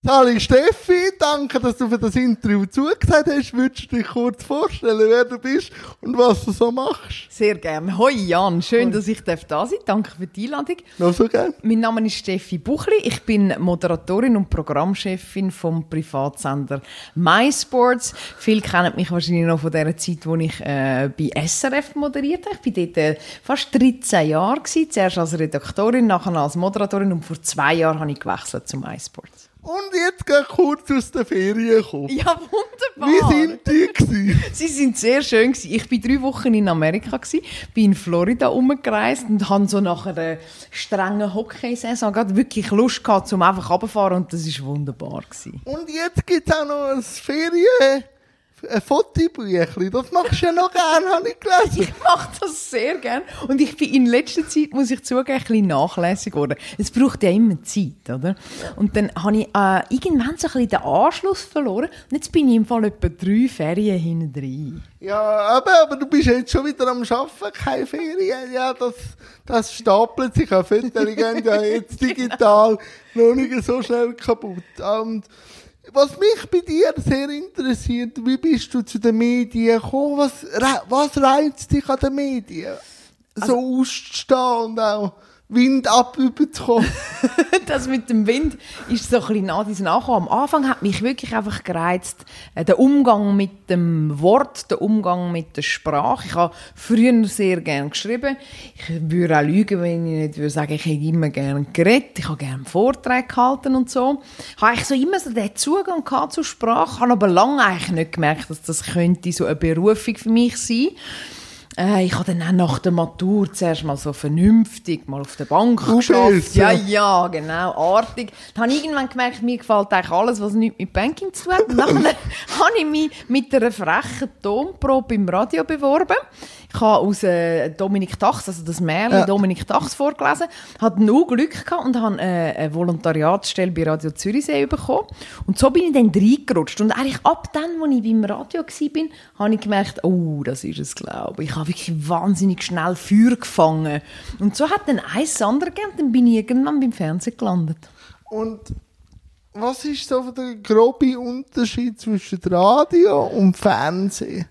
Sali Steffi, danke, dass du für das Interview zugesagt hast. Würdest du dich kurz vorstellen, wer du bist und was du so machst? Sehr gerne. Hoi Jan, schön, dass ich da sein darf. Danke für die Einladung. Noch so gerne. Mein Name ist Steffi Buchli. Ich bin Moderatorin und Programmchefin vom Privatsender MySports. Viele kennen mich wahrscheinlich noch von der Zeit, wo ich äh, bei SRF moderiert habe. Ich war dort äh, fast 13 Jahre. Gewesen. Zuerst als Redaktorin, nachher als Moderatorin und vor zwei Jahren habe ich gewechselt zu MySports. Und jetzt geh kurz aus der Ferien kommen. Ja, wunderbar. Wie sind die gewesen? Sie sind sehr schön gewesen. Ich war drei Wochen in Amerika gewesen, bin in Florida umgereist und habe so nach einer strengen Hockeysaison gerade wirklich Lust gehabt, zum einfach runterfahren und das ist wunderbar gewesen. Und jetzt gibt es auch noch ein Ferien ein Fotobüchli, das machst du ja noch gerne, habe ich gelesen. Ich mache das sehr gerne. Und ich bin in letzter Zeit, muss ich zugeben, ein bisschen nachlässig geworden. Es braucht ja immer Zeit, oder? Und dann habe ich äh, irgendwann so ein bisschen den Anschluss verloren. Und jetzt bin ich im Fall etwa drei Ferien hinten drin. Ja, aber, aber du bist jetzt schon wieder am Arbeiten, keine Ferien. Ja, das, das stapelt sich auf Fotos, gehen ja jetzt digital noch nicht so schnell kaputt. Und was mich bei dir sehr interessiert, wie bist du zu den Medien gekommen? Was, was reizt dich an den Medien? So also, auszustehen und auch Wind ab überzukommen. das mit dem Wind ist so ein bisschen nach diesem Nachkommen. Am Anfang hat mich wirklich einfach gereizt, äh, der Umgang mit dem Wort, der Umgang mit der Sprache. Ich habe früher sehr gerne geschrieben. Ich würde auch lügen, wenn ich nicht würde sagen, ich hätte immer gerne geredet. Ich habe gerne Vorträge gehalten und so. Ich habe eigentlich so immer so den Zugang gehabt zur Sprache, Ich habe aber lange eigentlich nicht gemerkt, dass das könnte so eine Berufung für mich sein könnte. Äh, ich habe dann auch nach der Matur zuerst mal so vernünftig mal auf der Bank du geschafft. Ja, ja, genau, artig. Dann habe ich irgendwann gemerkt, mir gefällt eigentlich alles, was nichts mit Banking zu tun hat. dann habe ich mich mit einer frechen Tonprobe im Radio beworben. Ich habe aus äh, Dominik Tachs, also das Märchen ja. Dominik Tachs vorgelesen, hatte nur Glück gehabt und habe äh, eine Volontariatsstelle bei Radio Zürichsee bekommen. Und so bin ich dann reingerutscht. Und eigentlich ab dann, als ich beim Radio war, habe ich gemerkt, oh, das ist es, glaube ich. Ich habe wirklich wahnsinnig schnell Feuer gefangen. Und so hat dann eins andere gegeben, dann bin ich irgendwann beim Fernsehen gelandet. Und was ist so der grobe Unterschied zwischen Radio und Fernsehen?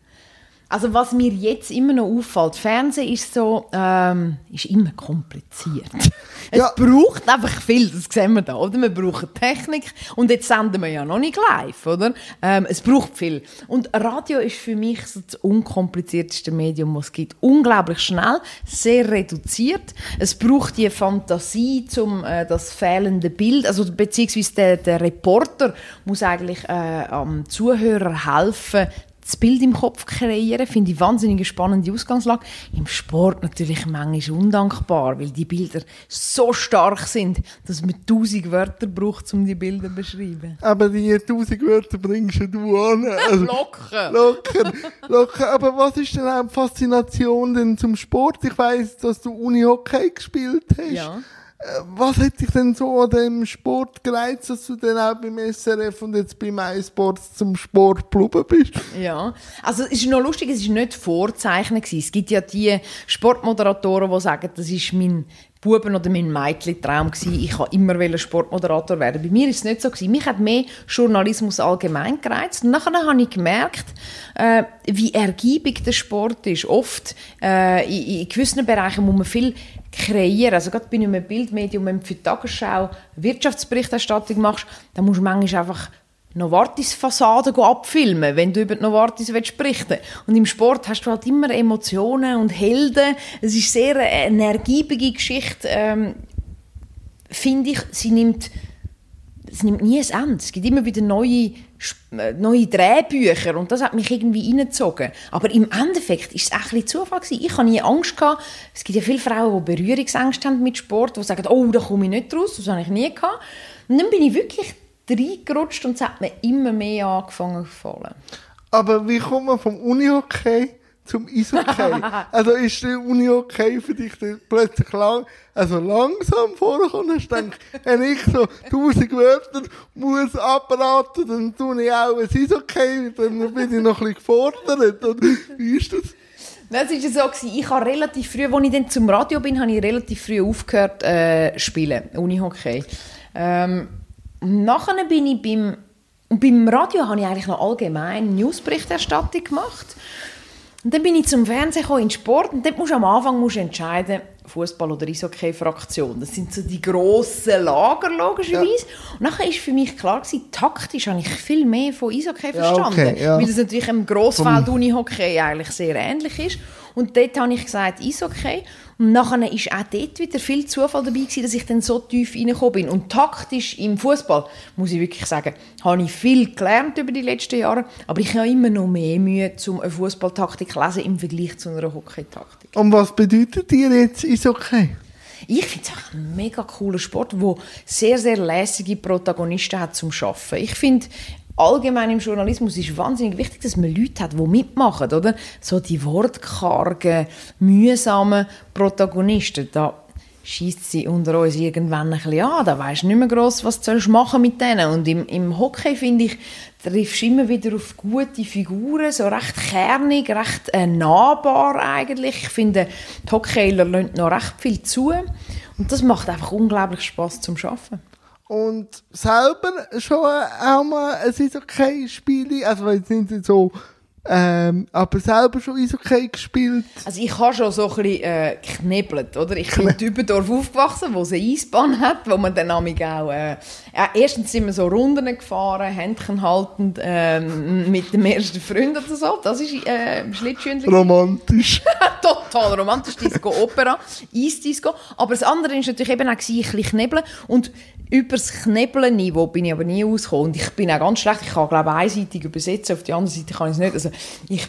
Also was mir jetzt immer noch auffällt, Fernsehen ist so, ähm, ist immer kompliziert. Es ja. braucht einfach viel, das sehen wir da, oder? Wir brauchen Technik und jetzt senden wir ja noch nicht live, oder? Ähm, es braucht viel. Und Radio ist für mich so das unkomplizierteste Medium, was es gibt. Unglaublich schnell, sehr reduziert. Es braucht die Fantasie zum äh, das fehlende Bild, also beziehungsweise der, der Reporter muss eigentlich äh, am Zuhörer helfen, das Bild im Kopf kreieren, finde ich wahnsinnig spannende Ausgangslage. Im Sport natürlich manchmal undankbar, weil die Bilder so stark sind, dass man tausend Wörter braucht, um die Bilder zu beschreiben. Aber die tausend Wörter bringst du an. Also, locker. Locker, locker. Aber was ist denn auch die Faszination denn zum Sport? Ich weiss, dass du Uni-Hockey gespielt hast. Ja. Äh, was hat dich denn so an dem Sport gereizt, dass du dann auch beim SRF und jetzt beim iSports zum Sport geblieben bist? Ja, also es ist noch lustig, es war nicht vorzeichnet. Es gibt ja die Sportmoderatoren, die sagen, das ist mein Buben- oder mein Mädchen-Traum. Ich wollte immer Sportmoderator werden. Bei mir ist es nicht so gewesen. Mich hat mehr Journalismus allgemein gereizt. Und nachher habe ich gemerkt, äh, wie ergiebig der Sport ist. Oft äh, in, in, gewissen Bereichen muss man viel kreieren. Also gerade bei einem Bildmedium, wenn du für die Tagesschau Wirtschaftsberichterstattung machst, dann musst du manchmal einfach Novartis-Fassade abfilmen, wenn du über die Novartis berichten willst. Und im Sport hast du halt immer Emotionen und Helden. Es ist sehr eine ergiebige Geschichte, ähm, finde ich. Sie nimmt, sie nimmt nie ein Ende. Es gibt immer wieder neue, äh, neue Drehbücher und das hat mich irgendwie reingezogen. Aber im Endeffekt ist es auch ein bisschen Zufall gewesen. Ich hatte nie Angst. Gehabt. Es gibt ja viele Frauen, die Berührungsängste haben mit Sport, die sagen, oh, da komme ich nicht raus. Das habe ich nie gehabt. Und dann bin ich wirklich reingerutscht und es hat mir immer mehr angefangen zu gefallen. Aber wie kommt man vom Unihockey zum Eishockey? also ist der Unihockey für dich plötzlich lang, also langsam vorgekommen? Hast du gedacht, wenn ich so tausend Wörter muss abraten, dann tue ich auch ein Eishockey, dann bin ich noch ein bisschen gefordert. Und wie ist das? Das war so, gewesen. ich habe relativ früh, als ich dann zum Radio bin, habe ich relativ früh aufgehört äh, spielen, Unihockey. Ähm, nachher bin ich beim, beim Radio habe ich eigentlich noch allgemein Newsberichterstattung gemacht. Und dann bin ich zum Fernsehen gekommen, in Sport und dort musst du am Anfang musst entscheiden, Fußball oder Eishockey-Fraktion. Das sind so die grossen Lager, logischerweise. Ja. Und nachher war für mich klar, gewesen, taktisch habe ich viel mehr von Eishockey verstanden. Ja, okay, ja. Weil das natürlich im Grossfeld-Unihockey eigentlich sehr ähnlich ist. Und dort habe ich gesagt, Eishockey. Und nachher war auch dort wieder viel Zufall dabei gewesen, dass ich dann so tief reingekommen bin. Und taktisch im Fußball, muss ich wirklich sagen, habe ich viel gelernt über die letzten Jahre, aber ich habe immer noch mehr Mühe, um eine Fußballtaktik zu lesen im Vergleich zu einer Hockeytaktik. Und was bedeutet dir jetzt Eishockey? Ich finde es ein mega cooler Sport, der sehr, sehr lässige Protagonisten hat zum Arbeiten. Ich finde, allgemein im Journalismus ist wahnsinnig wichtig, dass man Leute hat, die mitmachen, oder? So die wortkargen, mühsamen Protagonisten, da schießt sie unter uns irgendwann ein bisschen an, da weisst du nicht mehr gross, was du machen mit denen. Und im, im Hockey, finde ich, triffst du immer wieder auf gute Figuren, so recht kernig, recht äh, nahbar eigentlich. Ich finde, die Hockeyler lassen noch recht viel zu und das macht einfach unglaublich Spaß zum Arbeiten. Und selber schon auch mal ein Eishockey-Spiel, also jetzt sind so ähm, aber selber schon Eishockey gespielt? Also ich habe schon so ein bisschen äh, geknebelt, oder? Ich bin in Dübendorf aufgewachsen, wo es eine Eisbahn hat, wo man dann auch... Äh, ja, erstens sind wir so Runden gefahren, Händchen haltend, äh, mit dem ersten Freund oder so. Das ist äh, Schlittschuhen. Romantisch. Total romantisch, Disco Opera, Eisdisco. Aber das andere war natürlich eben auch ein bisschen knebeln. Und über das Knebeln-Niveau bin ich aber nie ausgekommen. Und ich bin auch ganz schlecht. Ich kann, glaube einseitig übersetzen. Auf die andere Seite kann ich es nicht. Also, ich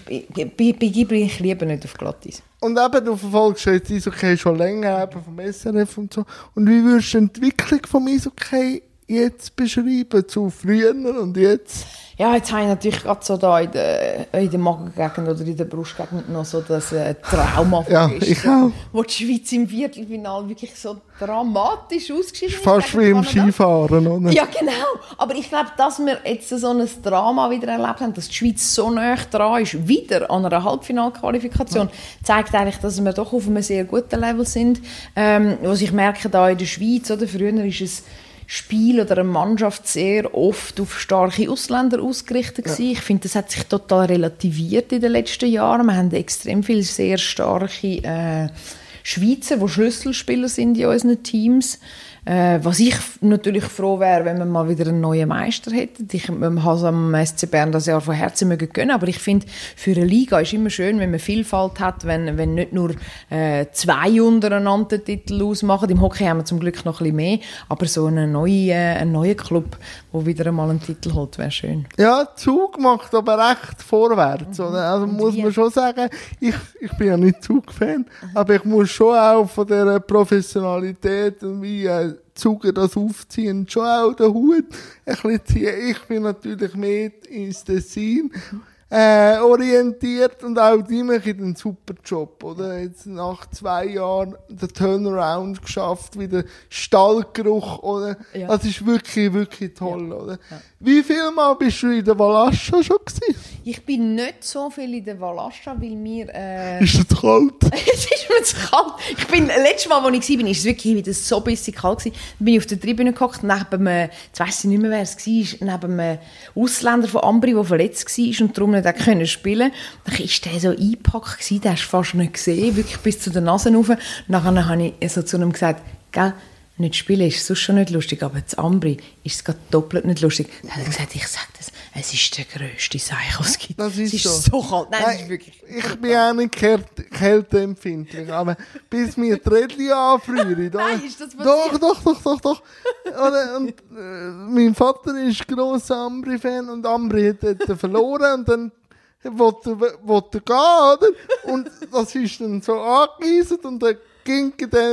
begebe mich lieber nicht auf Glattis. Und eben, du verfolgst jetzt Eishockey schon länger, eben vom SRF und so. Und wie würdest du die Entwicklung vom Eishockey jetzt beschreiben, zu früher und jetzt? Ja, jetzt habe ich natürlich gerade so da in der, in der Magengegend oder in der Brustgegend noch so das äh, Trauma ja, ich auch. Wo die Schweiz im Viertelfinale wirklich so dramatisch ausgeschieden ist. Fast wie im Skifahren, oder? Ja, genau. Aber ich glaube, dass wir jetzt so ein Drama wieder erlebt haben, dass die Schweiz so nah dran ist, wieder an einer Halbfinalqualifikation, ja. zeigt eigentlich, dass wir doch auf einem sehr guten Level sind. Ähm, was ich merke da in der Schweiz, oder? Früher ist es Spiel oder eine Mannschaft sehr oft auf starke Ausländer ausgerichtet ja. Ich finde, das hat sich total relativiert in den letzten Jahren. Wir haben extrem viele sehr starke äh, Schweizer, die Schlüsselspieler sind in unseren Teams. Äh, was ich natürlich froh wäre, wenn wir mal wieder einen neuen Meister hätten. Ich habe es am SC Bern das Jahr von Herzen mögen gönnen, aber ich finde, für eine Liga ist immer schön, wenn man Vielfalt hat, wenn, wenn nicht nur äh, zwei untereinander Titel ausmachen. Im Hockey haben wir zum Glück noch ein bisschen mehr, aber so einen neuen, äh, einen neuen Club, der wieder einmal einen Titel holt, wäre schön. Ja, Zug macht aber recht vorwärts. Mhm. Also Und muss man schon sagen, ich, ich bin ja nicht Zug-Fan, mhm. aber ich muss schon auch von der Professionalität und wie äh, Zuger das aufziehen, schon auch den Hut ein bisschen ziehen. Ich bin natürlich mehr ins Dessin. Äh, orientiert und auch die machen einen super Job, oder? Jetzt nach zwei Jahren den Turnaround geschafft, wieder Stallgeruch, oder? Ja. Das ist wirklich, wirklich toll, ja. oder? Ja. Wie viel Mal bist du in der Valascha schon gewesen? Ich bin nicht so viel in der Valascha, weil mir... Äh... Ist es kalt? es ist mir zu kalt. Ich bin, letztes Mal, als ich war, ist es wirklich wieder so bisschen kalt gewesen. Dann bin ich auf der Tribüne gehockt, neben einem, jetzt weiss ich nicht mehr, wer es war, neben einem Ausländer von Ambri, der verletzt war und darum nicht können spielen Dann war der so eingepackt, gewesen, den hast du fast nicht gesehen, wirklich bis zu der Nase rauf. Nachher habe ich so zu ihm gesagt, gell, nicht spielen ist sonst schon nicht lustig, aber zu Ambri ist es gerade doppelt nicht lustig. Dann hat er gesagt, ich sage das, es ist der grösste Seich, was es gibt. Das ist, es ist so. so kalt. Nein, Nein, ist wirklich Ich bin auch nicht kälteempfindlich, aber bis mir die Rädchen anfrieren. Nein, ist das passiert? Doch, doch, doch, doch, doch. und, und äh, mein Vater ist grosser Ambri-Fan und Ambri hat dort verloren und dann wollte, wollte gehen, oder? Und das ist dann so angeeisen und dann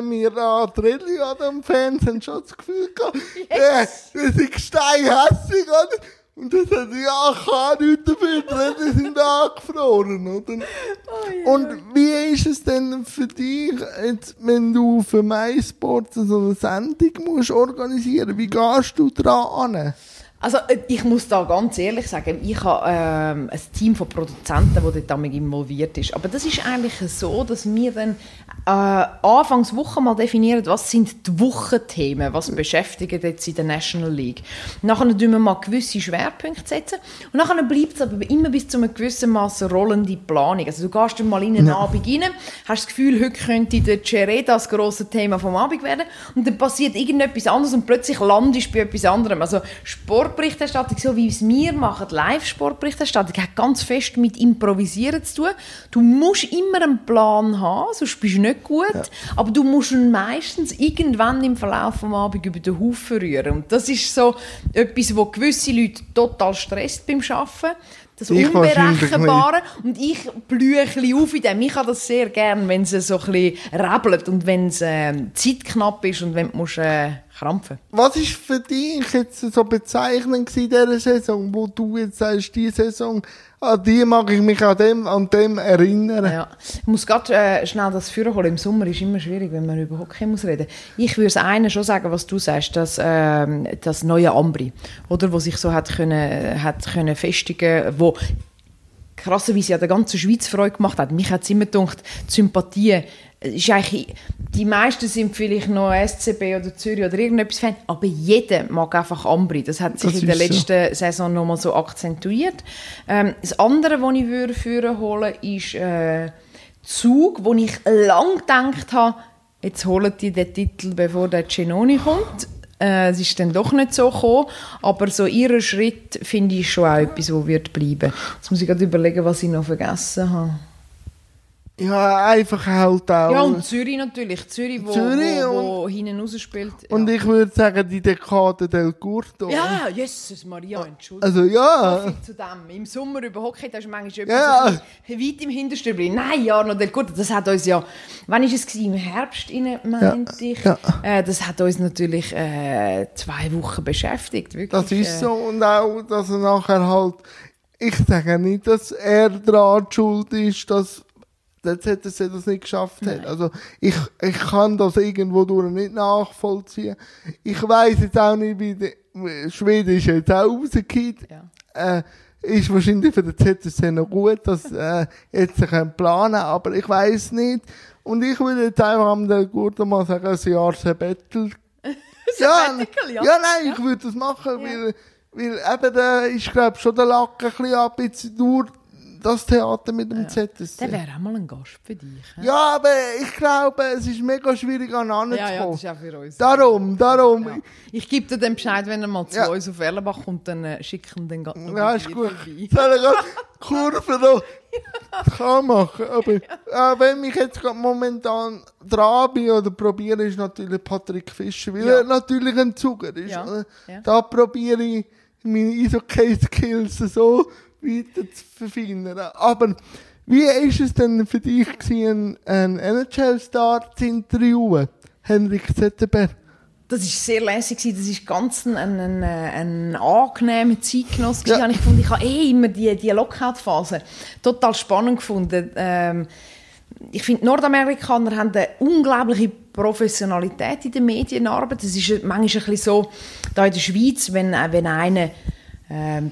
mir an, die Rallye an dem Fernsehen schon das Gefühl gehabt, yes. äh, das ist steinhässig, oder? Und dann sagt er, ja, ich kann nichts dafür, die sind angefroren, oder? Oh, ja. Und wie ist es denn für dich, jetzt, wenn du für MySports so eine Sendung musst organisieren, wie gehst du dran an? Also äh, ich muss da ganz ehrlich sagen, ich habe ähm, ein Team von Produzenten, das dort damit involviert ist. Aber das ist eigentlich so, dass wir dann äh, Anfangs Woche mal definieren, was sind die Wochenthemen, was beschäftigt jetzt in der National League. Nachher setzen wir mal gewisse Schwerpunkte setzen und nachher bleibt es aber immer bis zu einem gewissen Maß rollende Planung. Also du gehst dann mal in einen ja. Abend rein, hast das Gefühl, heute könnte der Cheré das grosse Thema vom Abend werden und dann passiert irgendetwas anderes und plötzlich landest du bei etwas anderem. Also Sportberichterstattung, so wie es wir machen, Live-Sportberichterstattung, hat ganz fest mit Improvisieren zu tun. Du musst immer einen Plan haben, sonst bist du nicht gut, ja. aber du musst ihn meistens irgendwann im Verlauf des Abends über den Haufen rühren. Und das ist so etwas, wo gewisse Leute total stresst beim Arbeiten das ich Unberechenbare. Und ich blühe ein bisschen auf in dem. Ich habe das sehr gern, wenn es so ein bisschen rebelt und wenn es äh, Zeit knapp ist und wenn du musst, äh, krampfen Was war für dich jetzt so bezeichnend in dieser Saison, wo du jetzt sagst, diese Saison an die mag ich mich an dem, an dem erinnern. Ja. Ich muss gerade äh, schnell das führen holen. Im Sommer ist es immer schwierig, wenn man über Hockey muss reden. Ich würde es einen schon sagen, was du sagst, das, äh, das neue Ambri, oder, wo sich so hat können, hat können festigen, wo krasserweise ja der ganzen Schweiz Freude gemacht hat. Mich hat es immer gedacht, die Sympathie ist eigentlich, die meisten sind vielleicht noch SCB oder Zürich oder irgendetwas Fan, aber jeder mag einfach Ambri. Das hat sich das in der letzten so. Saison nochmal so akzentuiert. Ähm, das andere, was ich würde führen holen, ist äh, Zug, wo ich lang gedacht habe, jetzt holen die den Titel, bevor der Cenoni kommt. Äh, es ist dann doch nicht so gekommen, aber so ihren Schritt finde ich schon auch etwas, wo wird bleiben. Jetzt muss ich gerade überlegen, was ich noch vergessen habe. Ja, einfach halt auch. Ja, und Zürich natürlich. Zürich, wo, Zürich wo, wo hinten raus spielt. Ja. Und ich würde sagen, die Dekade del Curto. Ja, Jesus Maria, Entschuldigung. Also ja. zu dem. Im Sommer über Hockey, da ist manchmal ja. etwas weit im Hinterstübli. Nein, ja, noch del Curto, das hat uns ja, wann ist es gewesen? Im Herbst, meinte ja. ich. Ja. Äh, das hat uns natürlich äh, zwei Wochen beschäftigt. Wirklich, das ist so. Und auch, dass er nachher halt, ich sage nicht, dass er daran schuld ist, dass hätte es das nicht geschafft hat. Also ich, ich kann das irgendwo durch nicht nachvollziehen. Ich weiß jetzt auch nicht, wie die, Schweden ist jetzt auch rausgekommen. Ja. Äh, ist wahrscheinlich für den ZSC noch gut, dass äh, jetzt sie können planen, aber ich weiß nicht. Und ich würde jetzt einfach am der Guten mal sagen, ein Jahr Sabbatical. ja, ja, ja, nein, ich würde das machen, ja. weil, weil eben da ist, glaube ich, schon der Lacken ein bisschen ab, jetzt durch das Theater mit dem ja. ZSC. Der wäre auch mal ein Gast für dich. He? Ja, aber ich glaube, es ist mega schwierig aneinander ja, zu kommen. Ja, das ist auch für uns. Darum, darum. Ja. Ich gebe dir den Bescheid, wenn er mal zu uns auf Erlenbach kommt, dann äh, schicken den noch Ja, ist gut. Soll ich Kurve? Das kann machen, aber äh, wenn mich jetzt gerade momentan dran bin oder probiere, ist natürlich Patrick Fischer, weil er natürlich ein Zuger ist. Da probiere ich meine Eishockey-Skills so weiter zu verfeinern. Aber wie ist es denn für dich gewesen, einen NHL-Star zu interviewen, Henrik Zetterberg? Das war sehr lässig. Das war ganz ein, ein, ein angenehmer Zeitgenoss. Ja. Ich fand, ich habe eh immer die, die Lockout-Phase total spannend gefunden. Ähm, ich finde, Nordamerikaner haben eine unglaubliche Professionalität in der Medienarbeit. Das ist manchmal ein bisschen so, da in der Schweiz, wenn, wenn einer ähm,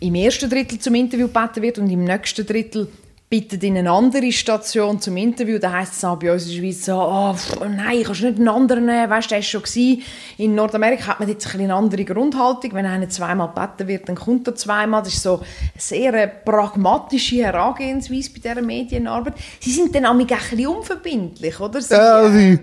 im ersten Drittel zum Interview gebeten wird und im nächsten Drittel bittet in eine andere Station zum Interview. Da heisst es auch bei uns in der Schweiz so, oh, pff, nein, kannst nicht einen anderen nehmen, weißt du, der ist schon gewesen. In Nordamerika hat man jetzt ein eine andere Grundhaltung. Wenn einer zweimal gebeten wird, dann kommt er zweimal. Das ist so eine sehr pragmatische Herangehensweise bei dieser Medienarbeit. Sie sind dann auch ein bisschen unverbindlich, oder? Sie, ja, äh,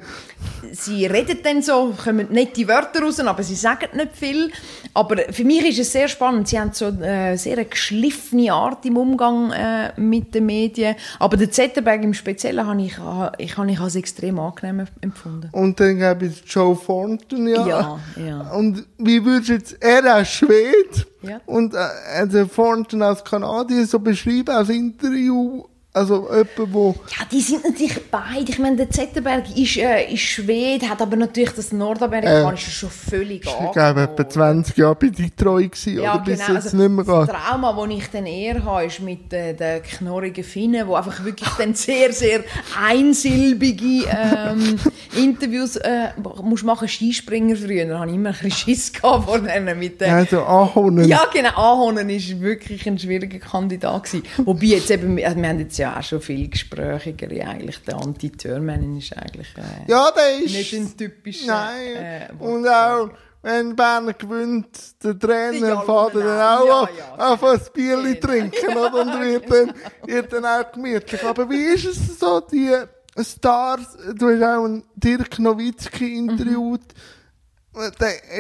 sie reden dann so, kommen nicht die Wörter raus, aber sie sagen nicht viel. Aber für mich ist es sehr spannend. Sie haben so eine sehr geschliffene Art im Umgang äh, mit den Medien. Aber der Zetterberg im Speziellen habe ich, ich, habe ich als extrem angenehm empfunden. Und dann gäbe es Joe Thornton, ja. Ja, ja. Und wie würdest du jetzt, er als Schwede ja. und äh, also Thornton als Kanadier so beschreiben, als Interview Also jemand, wo... Ja, die sind natürlich beide. Ich meine, der Zetterberg ist, äh, ist Schwede, hat aber natürlich das Nordamerikanische schon völlig Ich glaube, etwa 20 Jahre bei Detroit gewesen, Ja, oder bis genau. jetzt Also, nicht mehr das. Trauma, das ich dann eher habe, ist mit äh, den knorrigen Finnen, die einfach wirklich dann sehr, sehr einsilbige ähm, Interviews äh, musst machen. Skispringer früher, da hatte ich immer ein bisschen Schiss gehabt vor denen mit den... Also Ahornen. Ja, genau. Ahonen ist wirklich ein schwieriger Kandidat gewesen. Wobei jetzt eben, wir haben jetzt ja auch schon viel gesprächigere eigentlich. Der Anti-Törmännen ist eigentlich äh, Ja, der ist... nicht ein typischer... Nein. äh, und auch, wenn Berner gewinnt, der Trainer Ja, fährt dann genau. auch Ja, ja. einfach ein Bierli Genau. trinken, oder? Und wird dann, wird dann auch gemütlich. Aber wie ist es so, die Stars, du hast auch einen Dirk Nowitzki interviewt, Der-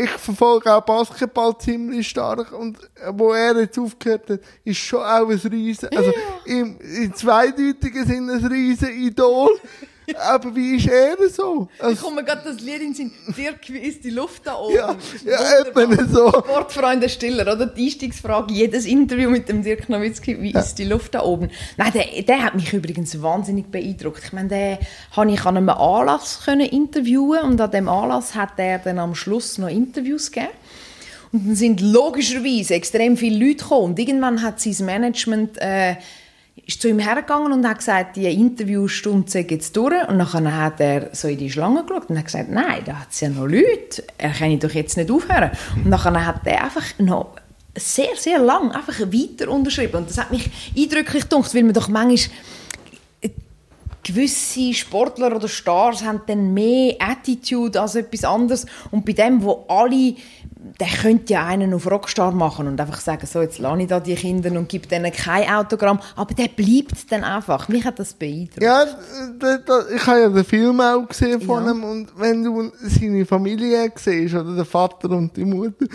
ich verfolge auch Basketball ziemlich stark und äh, wo er jetzt aufgehört hat, ist schon auch ein riesen, also im, im zweideutigen Sinne ein riesen Idol. Aber wie ist er so? Ich Also, komme gerade das Lied in den Sinn. Dirk, wie ist die Luft da oben? ja, ja, eben so. Sportfreunde Stiller, oder? Die Einstiegsfrage, jedes Interview mit dem Dirk Nowitzki, wie ist die Luft da oben? Nein, der, der hat mich übrigens wahnsinnig beeindruckt. Ich meine, den habe ich an einem Anlass können interviewen und an dem Anlass hat er dann am Schluss noch Interviews gegeben. Und dann sind logischerweise extrem viele Leute gekommen. Und irgendwann hat sein Management äh, ist zu ihm hergegangen und hat gesagt, die Interviewstunde sei jetzt durch. Und dann hat er so in die Schlange geschaut und hat gesagt, nein, da hat es ja noch Leute. Er kann doch jetzt nicht aufhören. Und dann hat er einfach noch sehr, sehr lang einfach weiter unterschrieben. Und das hat mich eindrücklich gedacht, weil man doch manchmal gewisse Sportler oder Stars haben dann mehr Attitude als etwas anderes und bei dem, wo alle, der könnte ja einen auf Rockstar machen und einfach sagen, so jetzt lasse ich da die Kinder und gebe denen kein Autogramm, aber der bleibt dann einfach. Mich hat das beeindruckt. Ja, da, da, ich habe ja den Film auch gesehen von Ja. ihm und wenn du seine Familie siehst, oder der Vater und die Mutter,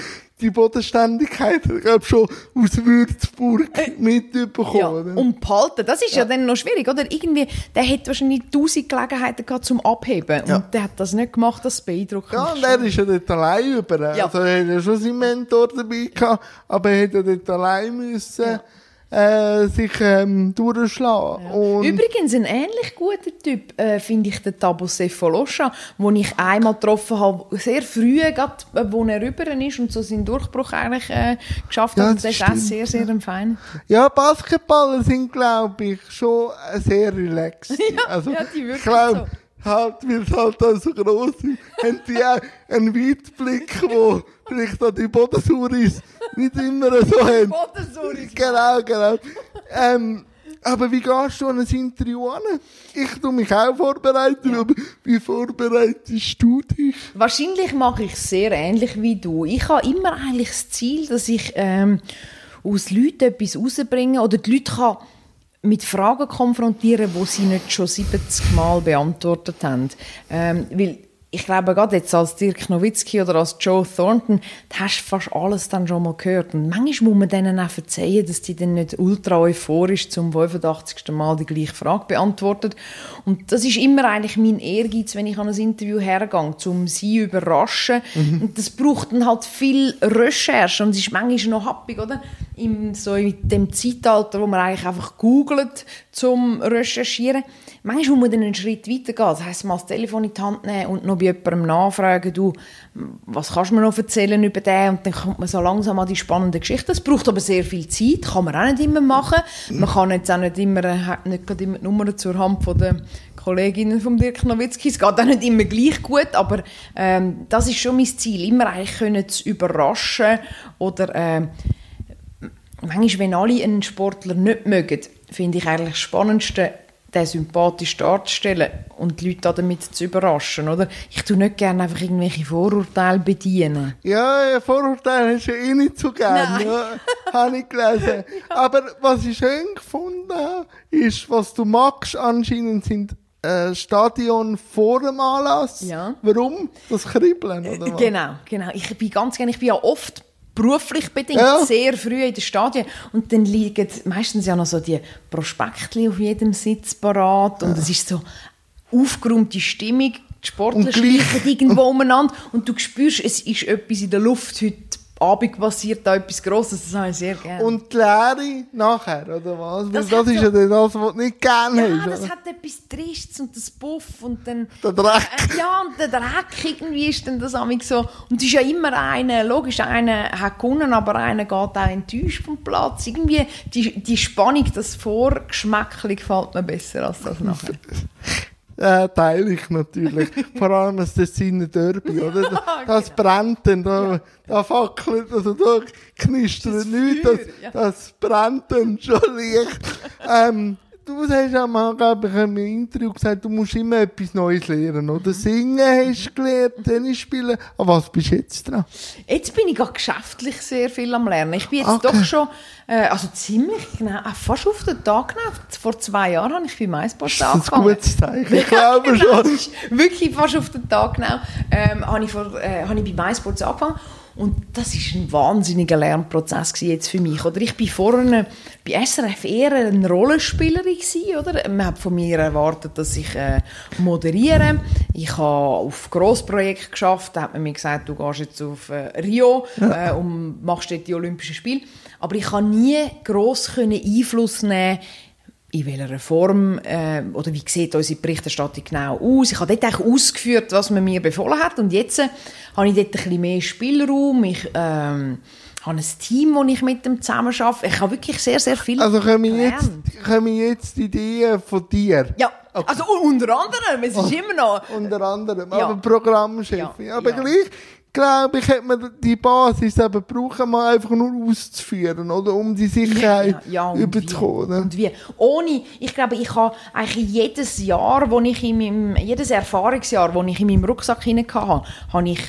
die Bodenständigkeit, ich glaube schon aus Würzburg mitbekommen. Ja, und behalten, das ist ja. dann noch schwierig, oder? Irgendwie, der hätte wahrscheinlich tausend Gelegenheiten gehabt zum Abheben Ja. und der hat das nicht gemacht, das beeindruckt Ja, und er ist ja dort allein über. Ja. Also er hat ja schon seinen Mentor dabei gehabt, aber er hat ja dort allein müssen, äh, sich ähm, durchschlagen. Und Übrigens, ein ähnlich guter Typ äh, finde ich den Tabo Sefolosha, den ich einmal getroffen habe, sehr früh, grad, äh, wo er rüber ist und so seinen Durchbruch eigentlich äh, geschafft Ja, hat. Das der ist auch sehr, sehr ein Feiner. Ja, Basketballer sind, glaube ich, schon sehr relaxed. Ja, also, ja, die wirklich ich glaube, halt, weil es halt auch so gross ist, haben die auch einen Weitblick, wo vielleicht an die Bodensauris nicht immer so haben. Bodensauris. Genau, genau. Ähm, aber wie gehst du an ein Interview an? Ich tue mich auch vorbereiten, aber wie vorbereitest du dich? Wahrscheinlich mache ich es sehr ähnlich wie du. Ich habe immer eigentlich das Ziel, dass ich ähm, aus Leuten etwas rausbringe oder die Leute kann mit Fragen konfrontieren, die sie nicht schon 70 Mal beantwortet haben. Ähm, weil ich glaube, gerade jetzt als Dirk Nowitzki oder als Joe Thornton, da hast du fast alles dann schon mal gehört. Und manchmal muss man denen auch verzeihen, dass die dann nicht ultra euphorisch zum 85. Mal die gleiche Frage beantwortet. Und das ist immer eigentlich mein Ehrgeiz, wenn ich an ein Interview hergehe, um sie zu überraschen. Und das braucht dann halt viel Recherche und es ist manchmal noch happig, oder? Im, so in dem Zeitalter, wo man eigentlich einfach googelt, zum Recherchieren. Manchmal muss man einen Schritt weiter gehen. Das heisst, mal das Telefon in die Hand nehmen und noch bei jemandem nachfragen, du, was kannst du mir noch erzählen über den? Und dann kommt man so langsam an die spannende Geschichte. Das braucht aber sehr viel Zeit, kann man auch nicht immer machen. Man kann jetzt auch nicht immer, äh, hat nicht immer die Nummer zur Hand von der Kolleginnen von Dirk Nowitzki. Es geht auch nicht immer gleich gut, aber ähm, das ist schon mein Ziel, immer eigentlich können zu überraschen oder ähm, manchmal, wenn alle einen Sportler nicht mögen, finde ich eigentlich das Spannendste, den sympathisch darzustellen und die Leute damit zu überraschen, oder? Ich tue nicht gerne einfach irgendwelche Vorurteile bedienen. Ja, ja, Vorurteile du ja eh nicht so gern, Nein. ja, habe ich gelesen. Aber was ich schön gefunden habe, ist, was du magst anscheinend sind äh, Stadion vor dem Anlass. Ja. Warum? Das Kribbeln, oder was? Genau, genau. Ich bin ganz gerne, ich bin ja oft beruflich bedingt Ja. sehr früh in den Stadien. Und dann liegen meistens ja noch so die Prospektli auf jedem Sitz parat. Und es ist so aufgeräumte Stimmung, die Sportler schleichen irgendwo umeinander. Und du spürst, es ist etwas in der Luft heute Abend passiert da etwas Grosses, das habe ich sehr gerne. Und die Lehre nachher, oder was? Das das, ist ja dann das, was du nicht gerne ja, hast. das oder? hat etwas Tristes und das Puff und dann... Der Dreck. Äh, Ja, und der Dreck irgendwie ist dann das amig so. Und es ist ja immer einer, logisch, einer hat gewonnen, aber einer geht auch enttäuscht vom Platz. Irgendwie, die, die Spannung, das Vorgeschmäckchen gefällt mir besser als das nachher. Ja, teile ich natürlich. Vor allem das Tessiner Derby, oder? Das, das brennt dann, da, da fackelt, also da knistert nichts, das, das brennt dann schon leicht. ähm, du hast glaube ich, im Interview gesagt, du musst immer etwas Neues lernen, Mhm. oder? Singen hast du gelernt, Tennis spielen. Aber was bist du jetzt dran? Jetzt bin ich gerade geschäftlich sehr viel am Lernen. Ich bin jetzt Okay. doch schon, äh, also ziemlich genau, äh, fast auf den Tag genau. Vor zwei Jahren habe ich bei MySports Das ist ein angefangen. gutes Zeichen, ich glaube genau, schon. wirklich fast auf den Tag genau. Ähm, habe, ich vor, äh, habe ich bei MySports angefangen. Und das ist ein wahnsinniger Lernprozess jetzt für mich. Oder ich bin vorne bei SRF eher eine Rollenspielerin gewesen, oder? Man hat von mir erwartet, dass ich äh, moderiere. Ich habe auf Grossprojekte geschafft. Da hat man mir gesagt, du gehst jetzt auf äh, Rio äh, und machst dort die Olympischen Spiele. Aber ich kann nie gross können Einfluss nehmen in welcher Form äh, oder wie sieht unsere Berichterstattung genau aus. Ich habe dort eigentlich ausgeführt, was man mir befohlen hat und jetzt äh, habe ich dort ein bisschen mehr Spielraum. Ich ähm, habe ein Team, das ich mit dem zusammen arbeite. Ich habe wirklich sehr, sehr viel Also kommen jetzt, kommen jetzt Ideen von dir? Ja, Okay. also unter anderem, es ist immer noch... Unter anderem, Ja. aber Programmchefin. Ja, Aber ja. gleich, glaube ich, hat man die Basis eben brauchen, mal einfach nur auszuführen, oder? Um die Sicherheit Ja, ja, überzukommen. Und wie? Ohne, ich glaube, ich habe eigentlich jedes Jahr, wo ich in meinem, jedes Erfahrungsjahr, das ich in meinem Rucksack hinein hatte, habe ich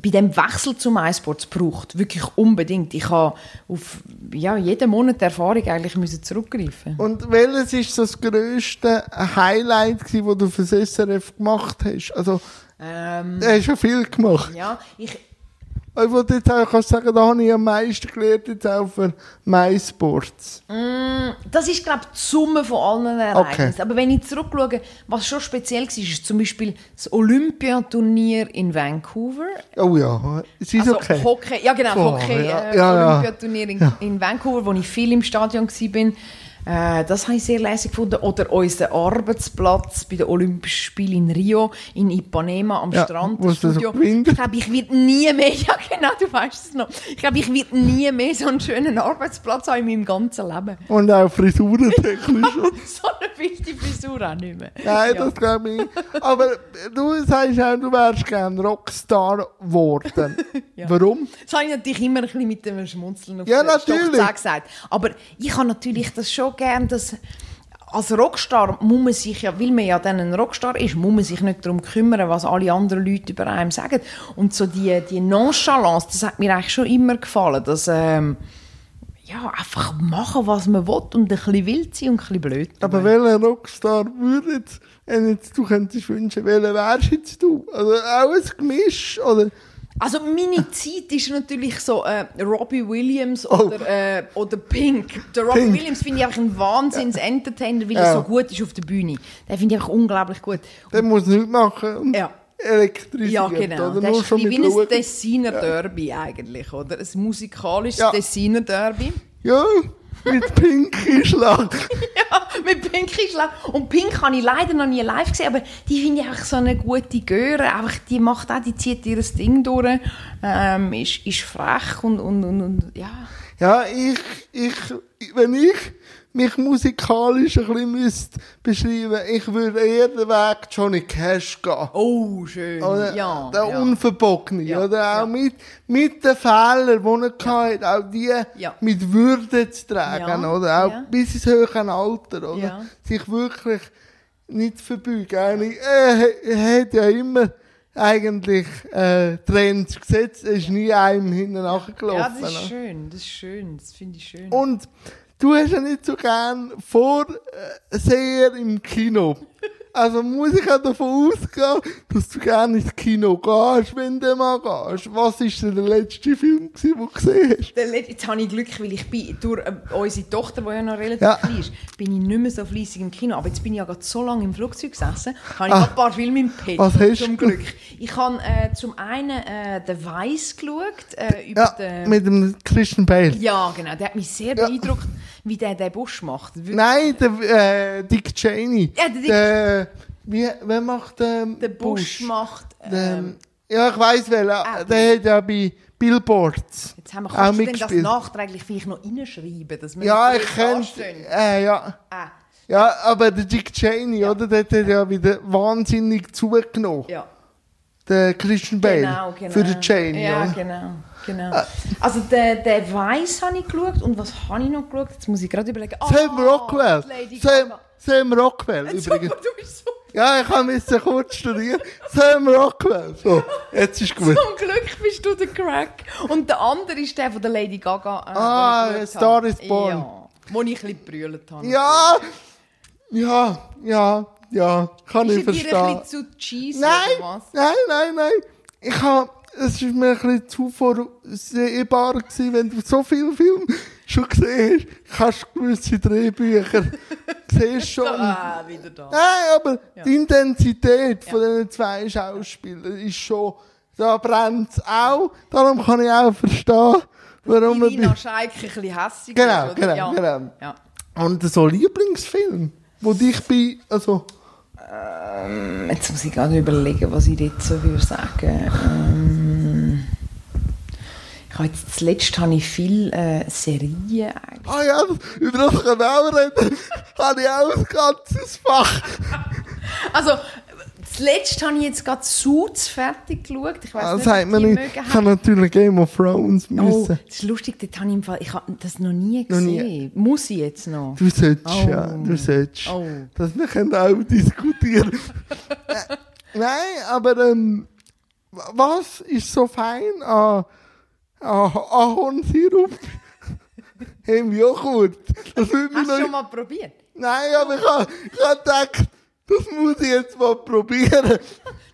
bei dem Wechsel zum iSports gebraucht. Wirklich unbedingt. Ich habe auf ja, jeden Monat Erfahrung eigentlich müssen zurückgreifen. Und welches ist das grösste Highlight, gewesen, das du für das SRF gemacht hast? Also, Ähm, du hast ja viel gemacht. ja, ich, Ich wollte jetzt auch kannst sagen, da habe ich am meisten gelernt, jetzt auch für MySports. das ist, glaube ich, die Summe von allen Ereignissen. Okay. Aber wenn ich zurückschaue, was schon speziell war, ist zum Beispiel das Olympiaturnier in Vancouver. Oh ja, es ist Also okay. Hockey, ja genau, Oh, Hockey, ja, äh, ja, ja. Olympiaturnier in, in Vancouver, wo ich viel im Stadion war. Äh, das habe ich sehr lässig gefunden. Oder unser Arbeitsplatz bei den Olympischen Spielen in Rio, in Ipanema am Ja, Strand. das so Studio. gewinnt. ich glaube, ich werde nie mehr, ja genau, du weißt es noch. Ich glaube, ich werde nie mehr so einen schönen Arbeitsplatz haben in meinem ganzen Leben. Und auch frisurentechnisch. so eine wilde Frisur auch nicht mehr. Nein, Ja. das glaube ich. nicht. Aber du sagst auch, du wärst gerne Rockstar geworden. Ja. Warum? Das habe ich natürlich immer ein bisschen mit dem Schmunzeln auf Ja, natürlich. gesagt. Aber ich habe natürlich das schon gern, dass als Rockstar muss man sich ja, weil man ja dann ein Rockstar ist, muss man sich nicht darum kümmern, was alle anderen Leute über einen sagen. Und so die, die Nonchalance, das hat mir eigentlich schon immer gefallen, dass ähm, ja, einfach machen, was man will und ein bisschen wild sein und ein bisschen blöd. Aber welcher Rockstar würde jetzt, wenn jetzt du könntest wünschen, welcher wärst jetzt du? Also auch ein Gemisch? Oder? Also meine Zeit ist natürlich so äh, Robbie Williams Oh. oder, äh, oder Pink. Der Robbie Pink. Williams finde ich einfach ein Wahnsinns-Entertainer, weil Ja. er so gut ist auf der Bühne. Den finde ich einfach unglaublich gut. Der muss nichts machen Ja. elektrisiert. Ja, genau. Oder Das nur ist schon wie ein Tessiner Derby eigentlich, oder? Ein musikalisches Ja. Tessiner Derby. Ja, mit Pinky Schlag. ja, mit Pink ist la- Und Pink habe ich leider noch nie live gesehen, aber die finde ich einfach so eine gute Göre. Einfach, die macht auch, die zieht ihr Ding durch, ähm, ist, ist frech und, und, und, und ja. Ja, ich, ich, wenn ich mich musikalisch ein bisschen müsste beschreiben, ich würde eher den Weg Johnny Cash gehen. Oh, schön. Oder ja, der ja. Unverbogene, Ja, oder auch ja. mit, mit den Fehlern, die er hatte, auch die Ja. mit Würde zu tragen, Ja, oder auch ja. bis ins höhere Alter, oder? Ja. Sich wirklich nicht verbeugen. Eigentlich, Er, er hat ja immer eigentlich äh, Trends gesetzt, er ist nie einem hinten nachgelaufen. Ja, das ist schön, das ist schön, das finde ich schön. Und du hast ja nicht so gern vor sehr im Kino. Also muss ich auch davon ausgehen, dass du gerne ins Kino gehst, wenn du mal gehst. Was war denn der letzte Film, gewesen, den du gesehen hast? Jetzt habe ich Glück, weil ich bin durch äh, unsere Tochter, die ja noch relativ Ja. klein ist, bin ich nicht mehr so fleissig im Kino. Aber jetzt bin ich ja gerade so lange im Flugzeug gesessen, habe ich Ah. ein paar Filme im Pet. Was hast zum du? Glück. Ich habe äh, zum einen äh, «The Vice» geschaut, äh, über Ja, den... mit dem Christian Bale. Ja, genau. Der hat mich sehr Ja. beeindruckt, wie der den Busch macht. Wirklich. Nein, der äh, Dick Cheney. Ja, der Dick- Der, wie, wer macht ähm, Der Busch macht... Der, Ähm, ja, ich weiss welchen. Ah, der hat ja bei Billboards jetzt haben wir, auch du denn das mitgespielt. nachträglich vielleicht noch reinschreiben, dass wir Ja, ich dastehen? äh, ja. Ah, ja, aber der Dick Cheney, oder? Der hat ja wieder wahnsinnig zugenommen. ja. Der Christian Bale. Genau, genau. Für den Cheney, Ja, oder? genau. genau. Also der, der Weiss habe ich geschaut und was habe ich noch geschaut? Jetzt muss ich gerade überlegen. Ah, Sam Rockwell. Sam. Sam Rockwell, Super, übrigens. du bist so... Ja, ich musste kurz studieren. Sam Rockwell. So, jetzt ist gut. Zum Glück bist du der Crack. Und der andere ist der von der Lady Gaga. Äh, Ah, Star habe. is Born. Ja, wo ich ein bisschen gebrüllt habe. Ja, ja, ja, ja, kann ich Ist er dir verstehen. ein bisschen zu cheesy Nein, oder was? nein, nein, nein. Ich habe, es ist mir ein bisschen zu vorsehbar gewesen, wenn du so viele Filme schon gesehen hast, kannst du gewisse Drehbücher siehst schon. Ah, wieder da. Nein, aber die Intensität von diesen zwei Schauspielern ist schon, da brennt es auch. Darum kann ich auch verstehen, warum man bei, Scheik ein bisschen hässig Genau, ist, oder? genau, ja. genau. Ja. und so Lieblingsfilm, wo dich bei, also, Jetzt muss ich gerade überlegen, was ich jetzt so würde sagen. Ähm, ich habe jetzt zuletzt habe ich viel äh, Serien eigentlich. ah ja, über das können wir auch reden, habe ich auch ein ganzes Fach. Also, zuletzt habe ich jetzt gerade Suits fertig geschaut. Ich weiß Das nicht, ob man nicht. mögen Ich habe natürlich Game of Thrones Oh, müssen. das ist lustig, dort habe ich, im Fall, ich habe das noch nie Noch nie. gesehen. Muss ich jetzt noch? Du solltest, Oh. ja, du solltest. Oh. Das wir können auch diskutieren. Äh, Nein, aber ähm, was ist so fein an, an Ahornsirup im Joghurt? Das würde mich Hast du schon mal probiert? Nein, aber ich habe ich hab gedacht, das muss ich jetzt mal probieren.